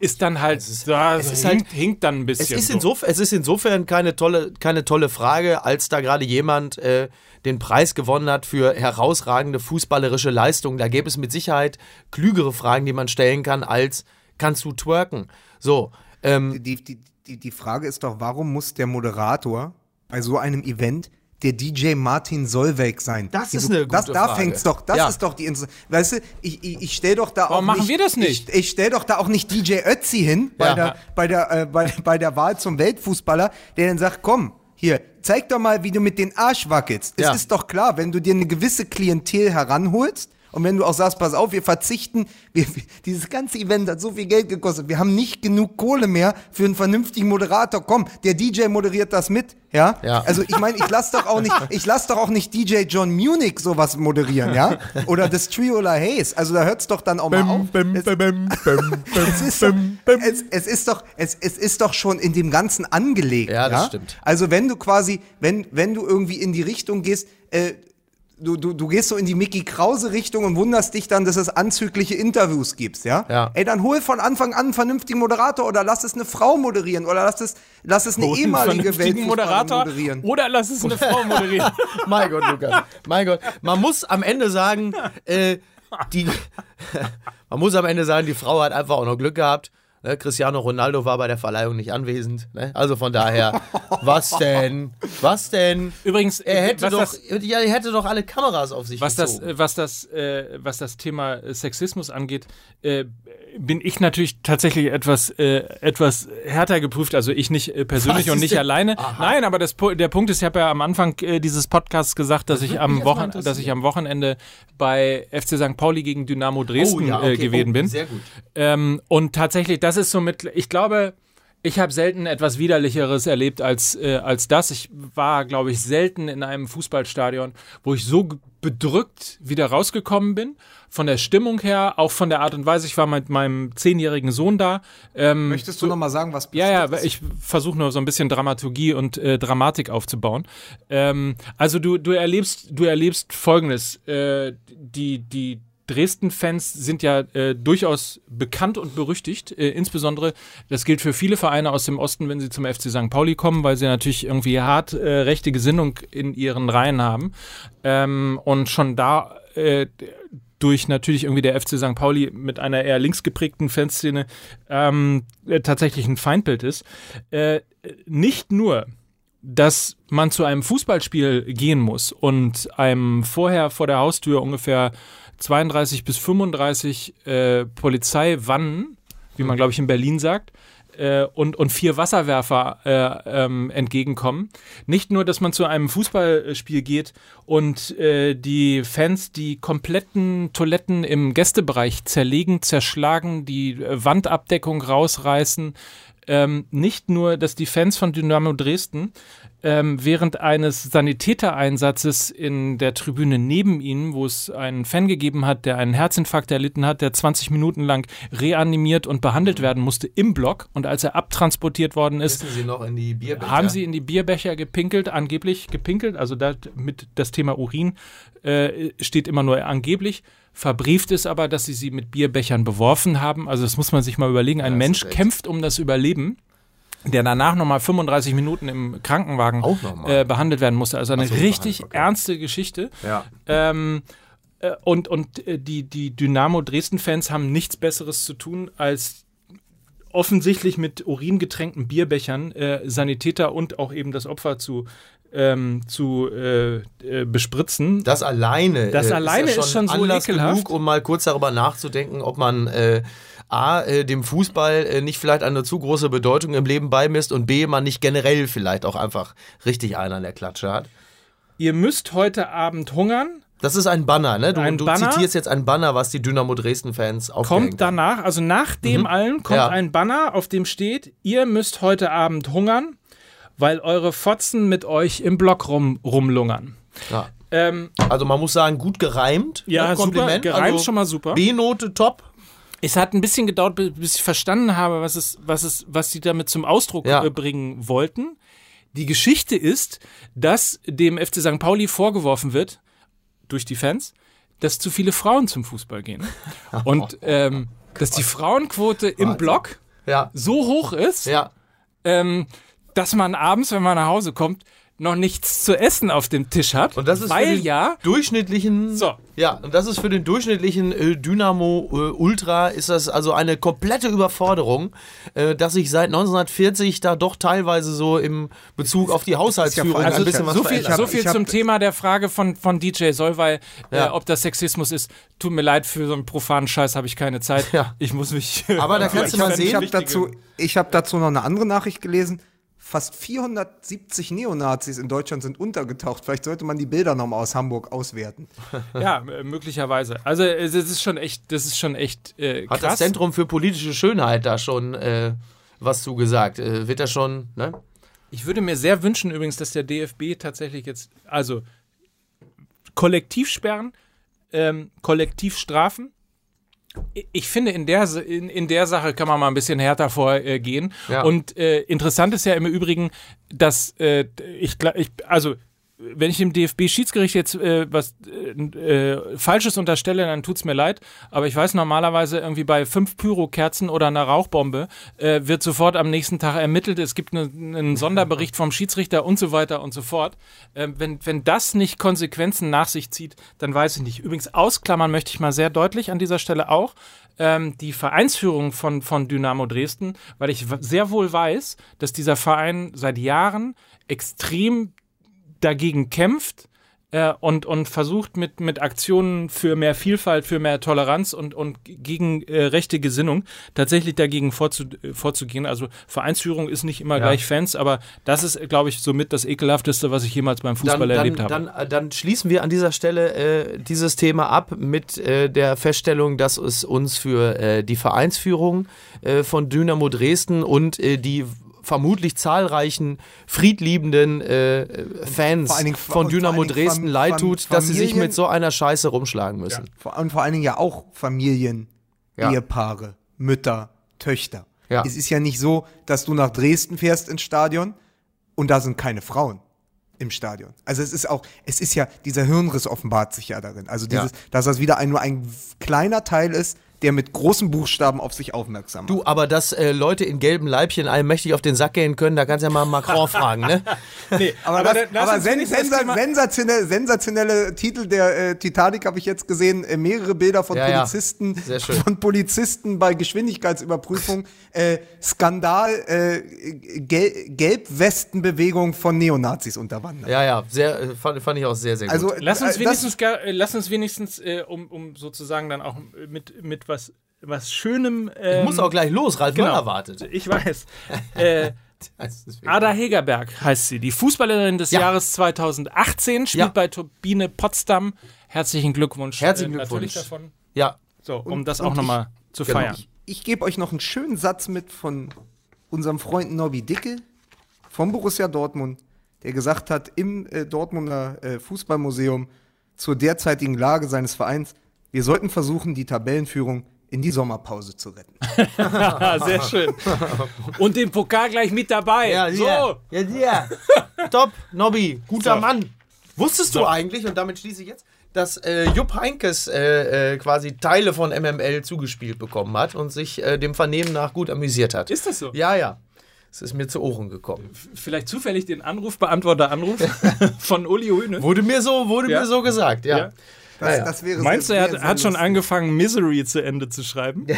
ist dann halt, ist- da, es ist hinkt, hinkt dann ein Es bisschen. ist, so. insofern, es ist insofern keine tolle, keine tolle Frage, als da gerade jemand äh, den Preis gewonnen hat für herausragende fußballerische Leistung. Da gäbe es mit Sicherheit klügere Fragen, die man stellen kann, als kannst du twerken? So, ähm, Die, die, die, die Frage ist doch, warum muss der Moderator bei so einem Event der DJ Martin Solveig sein? Das ist eine das, gute Da Frage. fängt's doch, das Ja. ist doch die Inter Weißt du, ich, ich, ich stell doch da auch Warum machen nicht, wir das nicht? Ich, ich stell doch da auch nicht DJ Ötzi hin bei Ja. der, bei, der, äh, bei, bei der Wahl zum Weltfußballer, der dann sagt, komm, hier, zeig doch mal, wie du mit den Arsch wackelst. Es Ja. ist doch klar, wenn du dir eine gewisse Klientel heranholst, und wenn du auch sagst, pass auf, wir verzichten, wir, dieses ganze Event hat so viel Geld gekostet, wir haben nicht genug Kohle mehr für einen vernünftigen Moderator. Komm, der DJ moderiert das mit, ja? Ja. Also ich meine, ich lass doch auch nicht, ich lass doch auch nicht DJ John Munich sowas moderieren, ja? Oder das Trio La Hayes. Also da hört's doch dann auch mal auf. Es, ist doch, es, es ist doch, es, es ist doch schon in dem Ganzen angelegt. Ja, das stimmt. Also wenn du quasi, wenn, wenn du irgendwie in die Richtung gehst, äh, du, du, du gehst so in die Mickey Krause Richtung und wunderst dich dann, dass es anzügliche Interviews gibt, ja? Ja. Ey, dann hol von Anfang an einen vernünftigen Moderator oder lass es eine Frau moderieren oder lass es, lass es eine Einen ehemalige Moderator moderieren. oder lass es eine Frau moderieren. mein Gott, Lukas. Mein Gott. Man muss am Ende sagen, äh, die, man muss am Ende sagen, die Frau hat einfach auch noch Glück gehabt. Ne? Cristiano Ronaldo war bei der Verleihung nicht anwesend. Ne? Also von daher, was denn? Was denn? Übrigens, Er hätte doch, das, ja, er hätte doch alle Kameras auf sich was das, gezogen. äh, was das, äh, was das Thema äh, Sexismus angeht, äh, bin ich natürlich tatsächlich etwas, äh, etwas härter geprüft. Also ich nicht äh, persönlich und nicht denn- alleine. Nein, aber das, der Punkt ist, ich habe ja am Anfang äh, dieses Podcasts gesagt, dass ich am Wochen, dass ich am Wochenende bei FC St. Pauli gegen Dynamo Dresden Oh ja, okay. äh, gewesen Oh, bin. sehr gut. Ähm, und tatsächlich, das ist so mit, ich glaube, ich habe selten etwas Widerlicheres erlebt als, äh, als das. Ich war, glaube ich, selten in einem Fußballstadion, wo ich so bedrückt wieder rausgekommen bin. Von der Stimmung her, auch von der Art und Weise. Ich war mit meinem zehnjährigen Sohn da. Ähm, Möchtest du noch mal sagen, was ja, ja, ich versuche nur so ein bisschen Dramaturgie und äh, Dramatik aufzubauen. Ähm, also du, du erlebst, du erlebst Folgendes: äh, Die, die Dresden-Fans sind ja äh, durchaus bekannt und berüchtigt. Äh, insbesondere, das gilt für viele Vereine aus dem Osten, wenn sie zum FC St. Pauli kommen, weil sie natürlich irgendwie hart äh, rechte Gesinnung in ihren Reihen haben. Ähm, und schon da äh, durch natürlich irgendwie der FC St. Pauli mit einer eher links geprägten Fanszene ähm, äh, tatsächlich ein Feindbild ist. Äh, nicht nur, dass man zu einem Fußballspiel gehen muss und einem vorher vor der Haustür ungefähr 32 bis 35 äh, Polizeiwannen, wie man glaube ich in Berlin sagt, äh, und, und vier Wasserwerfer äh, ähm, entgegenkommen. Nicht nur, dass man zu einem Fußballspiel geht und äh, die Fans die kompletten Toiletten im Gästebereich zerlegen, zerschlagen, die äh, Wandabdeckung rausreißen, ähm, nicht nur, dass die Fans von Dynamo Dresden ähm, während eines Sanitätereinsatzes in der Tribüne neben ihnen, wo es einen Fan gegeben hat, der einen Herzinfarkt erlitten hat, der 20 Minuten lang reanimiert und behandelt werden musste im Block und als er abtransportiert worden ist, Sie noch in die Bierbecher? haben sie in die Bierbecher gepinkelt, angeblich gepinkelt, also da mit das Thema Urin äh, steht immer nur angeblich. Verbrieft ist aber, dass sie sie mit Bierbechern beworfen haben. Also das muss man sich mal überlegen. Ein Ja, Mensch kämpft um das Überleben, der danach nochmal 35 Minuten im Krankenwagen äh, behandelt werden musste. Also eine so, richtig okay. ernste Geschichte. Ja. Ähm, äh, und und äh, die, die Dynamo Dresden-Fans haben nichts Besseres zu tun, als offensichtlich mit uringetränkten Bierbechern äh, Sanitäter und auch eben das Opfer zu, ähm, zu äh, äh, bespritzen. Das alleine, Das äh, alleine ist, ja ist schon so Anlass ekelhaft. genug, um mal kurz darüber nachzudenken, ob man äh, A, äh, dem Fußball äh, nicht vielleicht eine zu große Bedeutung im Leben beimisst und B, man nicht generell vielleicht auch einfach richtig einen an der Klatsche hat. Ihr müsst heute Abend hungern. Das ist ein Banner, ne? Du, Ein du Banner? zitierst jetzt ein Banner, was die Dynamo Dresden-Fans aufgehängt Kommt danach, also nach dem allen, kommt Mhm. Ja. ein Banner, auf dem steht, ihr müsst heute Abend hungern, weil eure Fotzen mit euch im Block rum, rumlungern. Ja. Ähm, Also man muss sagen, gut gereimt. ja, ne? super, Kompliment. gereimt also schon mal super. B-Note top. Es hat ein bisschen gedauert, bi- bis ich verstanden habe, was es, was es, was die damit zum Ausdruck Ja. äh, bringen wollten. Die Geschichte ist, dass dem FC St. Pauli vorgeworfen wird, durch die Fans, dass zu viele Frauen zum Fußball gehen. Und ähm, dass die Frauenquote im Block Ja, so hoch ist, ja. ähm, dass man abends, wenn man nach Hause kommt, noch nichts zu essen auf dem Tisch hat. Und das ist für weil den ja durchschnittlichen. So. Ja, und das ist für den durchschnittlichen äh, Dynamo äh, Ultra ist das also eine komplette Überforderung, äh, dass sich seit 1940 da doch teilweise so im Bezug auf die Haushaltsführung vor allem- ein bisschen was so viel, verändert. so viel ich zum Thema der Frage von, von DJ Solvay, äh, Ja. ob das Sexismus ist. Tut mir leid, für so einen profanen Scheiß habe ich keine Zeit. Ja. Ich muss mich. Aber da kannst du mal Ich sehen, habe dazu, ich hab dazu noch eine andere Nachricht gelesen. Fast 470 Neonazis in Deutschland sind untergetaucht. Vielleicht sollte man die Bilder nochmal aus Hamburg auswerten. ja, äh, möglicherweise. Also es es ist schon echt, das ist schon echt äh, Hat das krass. Zentrum für politische Schönheit da schon äh, was zugesagt? Äh, wird das schon, ne? Ich würde mir sehr wünschen übrigens, dass der DFB tatsächlich jetzt, also kollektiv sperren, ähm, kollektiv strafen. I- Ich finde, in der, in, in der Sache kann man mal ein bisschen härter vorgehen. Ja. Und äh, interessant ist ja im Übrigen, dass äh, ich, ich, also wenn ich dem DFB-Schiedsgericht jetzt äh, was äh, äh, Falsches unterstelle, dann tut's mir leid. Aber ich weiß normalerweise irgendwie bei fünf Pyrokerzen oder einer Rauchbombe äh, wird sofort am nächsten Tag ermittelt. Es gibt ne, einen Sonderbericht vom Schiedsrichter und so weiter und so fort. Ähm, wenn, wenn das nicht Konsequenzen nach sich zieht, dann weiß ich nicht. Übrigens ausklammern möchte ich mal sehr deutlich an dieser Stelle auch ähm, die Vereinsführung von, von Dynamo Dresden, weil ich sehr wohl weiß, dass dieser Verein seit Jahren extrem dagegen kämpft äh, und, und versucht mit, mit Aktionen für mehr Vielfalt, für mehr Toleranz und, und gegen äh, rechte Gesinnung tatsächlich dagegen vorzu, äh, vorzugehen. Also Vereinsführung ist nicht immer gleich Fans, aber das ist, glaube ich, somit das ekelhafteste, was ich jemals beim Fußball dann, erlebt dann, habe. Dann, äh, dann schließen wir an dieser Stelle äh, dieses Thema ab mit äh, der Feststellung, dass es uns für äh, die Vereinsführung äh, von Dynamo Dresden und äh, die vermutlich zahlreichen friedliebenden äh, Fans Dingen- von Dynamo Dresden Fam- leid tut, dass sie sich mit so einer Scheiße rumschlagen müssen. Vor- Und vor allen Dingen ja auch Familien, Ja. Ehepaare, Mütter, Töchter. Ja. Es ist ja nicht so, dass du nach Dresden fährst ins Stadion und da sind keine Frauen im Stadion. Also es ist auch, es ist ja, dieser Hirnriss offenbart sich ja darin. Also dieses, Ja. dass das wieder ein, nur ein kleiner Teil ist, der mit großen Buchstaben auf sich aufmerksam macht. Du, aber dass äh, Leute in gelben Leibchen allmächtig auf den Sack gehen können, da kannst du ja mal Macron fragen, ne? nee, Aber, das, lass aber sen das sensa sensationelle, sensationelle Titel der äh, Titanic habe ich jetzt gesehen. Äh, mehrere Bilder von Ja, ja. Polizisten, Sehr schön. von Polizisten bei Geschwindigkeitsüberprüfung. äh, Skandal, äh, Gel Gelbwestenbewegung von Neonazis unterwandert. Ja, ja, sehr, äh, fand, fand ich auch sehr, sehr gut. Also Lass uns wenigstens, gar, lass uns wenigstens äh, um, um sozusagen dann auch mit, mit was, was Schönem. Ähm, ich muss auch gleich los, Ralf genau. Möller wartet. Ich weiß. äh, Ada Hegerberg heißt sie, die Fußballerin des Ja. Jahres 2018, spielt Ja. bei Turbine Potsdam. Herzlichen Glückwunsch. Herzlichen äh, Natürlich Glückwunsch. davon. Ja, So, um Und- das auch nochmal zu genau. feiern. ich, ich gebe euch noch einen schönen Satz mit von unserem Freund Nobby Dicke vom Borussia Dortmund, der gesagt hat im äh, Dortmunder äh, Fußballmuseum zur derzeitigen Lage seines Vereins, wir sollten versuchen, die Tabellenführung in die Sommerpause zu retten. Sehr schön. Und den Pokal gleich mit dabei. Ja, so. ja. Ja. Top, Nobby, guter So. Mann. Wusstest So. du eigentlich, und damit schließe ich jetzt, dass äh, Jupp Heinkes äh, äh, quasi Teile von MML zugespielt bekommen hat und sich äh, dem Vernehmen nach gut amüsiert hat? Ist das so? Ja, ja. Es ist mir zu Ohren gekommen. Vielleicht zufällig den Anrufbeantworter Anruf von Uli Höhne. Wurde mir so, wurde Ja. mir so gesagt, ja. Ja. Das, ja. das wäre Meinst du, sehr- er hat, sehr, hat sehr schon angefangen, Misery zu Ende zu schreiben?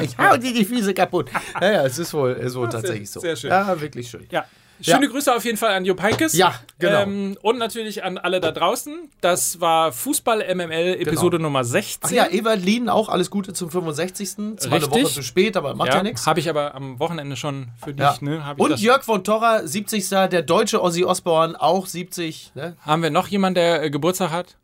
Ich hau dir die Füße kaputt. Ja, ja, es ist wohl äh, so tatsächlich so. sehr schön. Ja, wirklich schön. Ja. Schöne Grüße auf jeden Fall an Jupp Heynckes. Ja, genau. Ähm, und natürlich an alle da draußen. Das war Fußball MML Episode Nummer 16. Ach ja, Ewald Lien, auch alles Gute zum 65. Zwar eine Richtig. Woche zu spät, aber macht ja, nichts. Habe ich aber am Wochenende schon für dich. Ja. Ne, Und das- Jörg von Torra, 70. Der deutsche Ozzy Osbourne, auch 70. Ne? Haben wir noch jemanden, der äh, Geburtstag hat?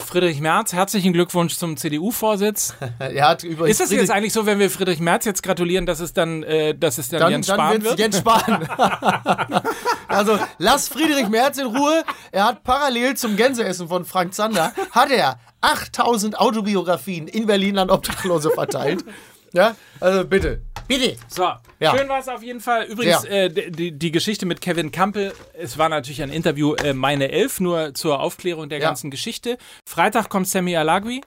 Friedrich Merz, herzlichen Glückwunsch zum CDU-Vorsitz. Er hat übrigens Ist das jetzt eigentlich so, wenn wir Friedrich Merz jetzt gratulieren, dass es dann, äh, dass es dann, dann, Jens dann Spahn wird's wird? Jens Spahn. also lass Friedrich Merz in Ruhe. Er hat parallel zum Gänseessen von Frank Zander, hat er 8000 Autobiografien in Berlin an Obdachlose verteilt. Ja, also bitte, bitte. So, Ja. schön war es auf jeden Fall. Übrigens, Ja. äh, die- die, die Geschichte mit Kevin Campbell, es war natürlich ein Interview, äh, meine Elf, nur zur Aufklärung der Ja. ganzen Geschichte. Freitag kommt Sammy Alagui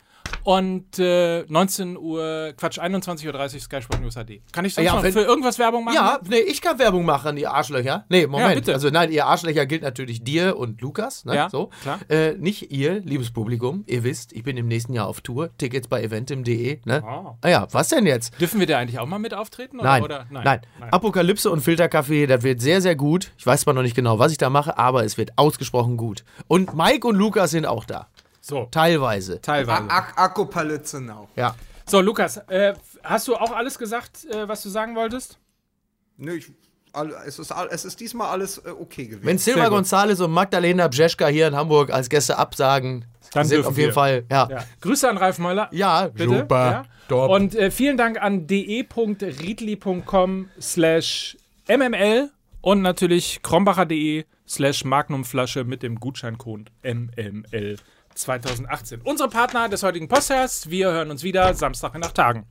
und äh, 19 Uhr, Quatsch, 21.30 Uhr Sky Sport News HD. Kann ich sonst Ja, noch für irgendwas Werbung machen? Ja, nee, ich kann Werbung machen, ihr Arschlöcher. Nee, Moment. Ja, bitte. Also nein, ihr Arschlöcher gilt natürlich dir und Lukas. Ne? Ja, so. klar. Äh, nicht ihr, liebes Publikum. Ihr wisst, ich bin im nächsten Jahr auf Tour. Tickets bei eventim.de. Ne? Ah. Ah ja, was denn jetzt? Dürfen wir da eigentlich auch mal mit auftreten? Oder, Nein, Oder? nein, Apokalypse und Filterkaffee, das wird sehr, sehr gut. Ich weiß zwar noch nicht genau, was ich da mache, aber es wird ausgesprochen gut. Und Mike und Lukas sind auch da. So, Teilweise. teilweise. Ak Akkupalitze now. Ja. So, Lukas, äh, hast du auch alles gesagt, äh, was du sagen wolltest? Nö, ich, all, es, ist, all- es ist diesmal alles äh, okay gewesen. Wenn Silva. González und Magdalena Bjeschka hier in Hamburg als Gäste absagen, Dann sind auf jeden wir. Fall, ja. Ja. Grüße an Ralf Möller. Ja, Bitte? super. Ja? Und äh, vielen Dank an de.riedli.com slash mml und natürlich krombacher.de slash magnumflasche mit dem Gutscheincode mml 2018. Unsere Partner des heutigen Podcasts. Wir hören uns wieder Samstag in acht Tagen.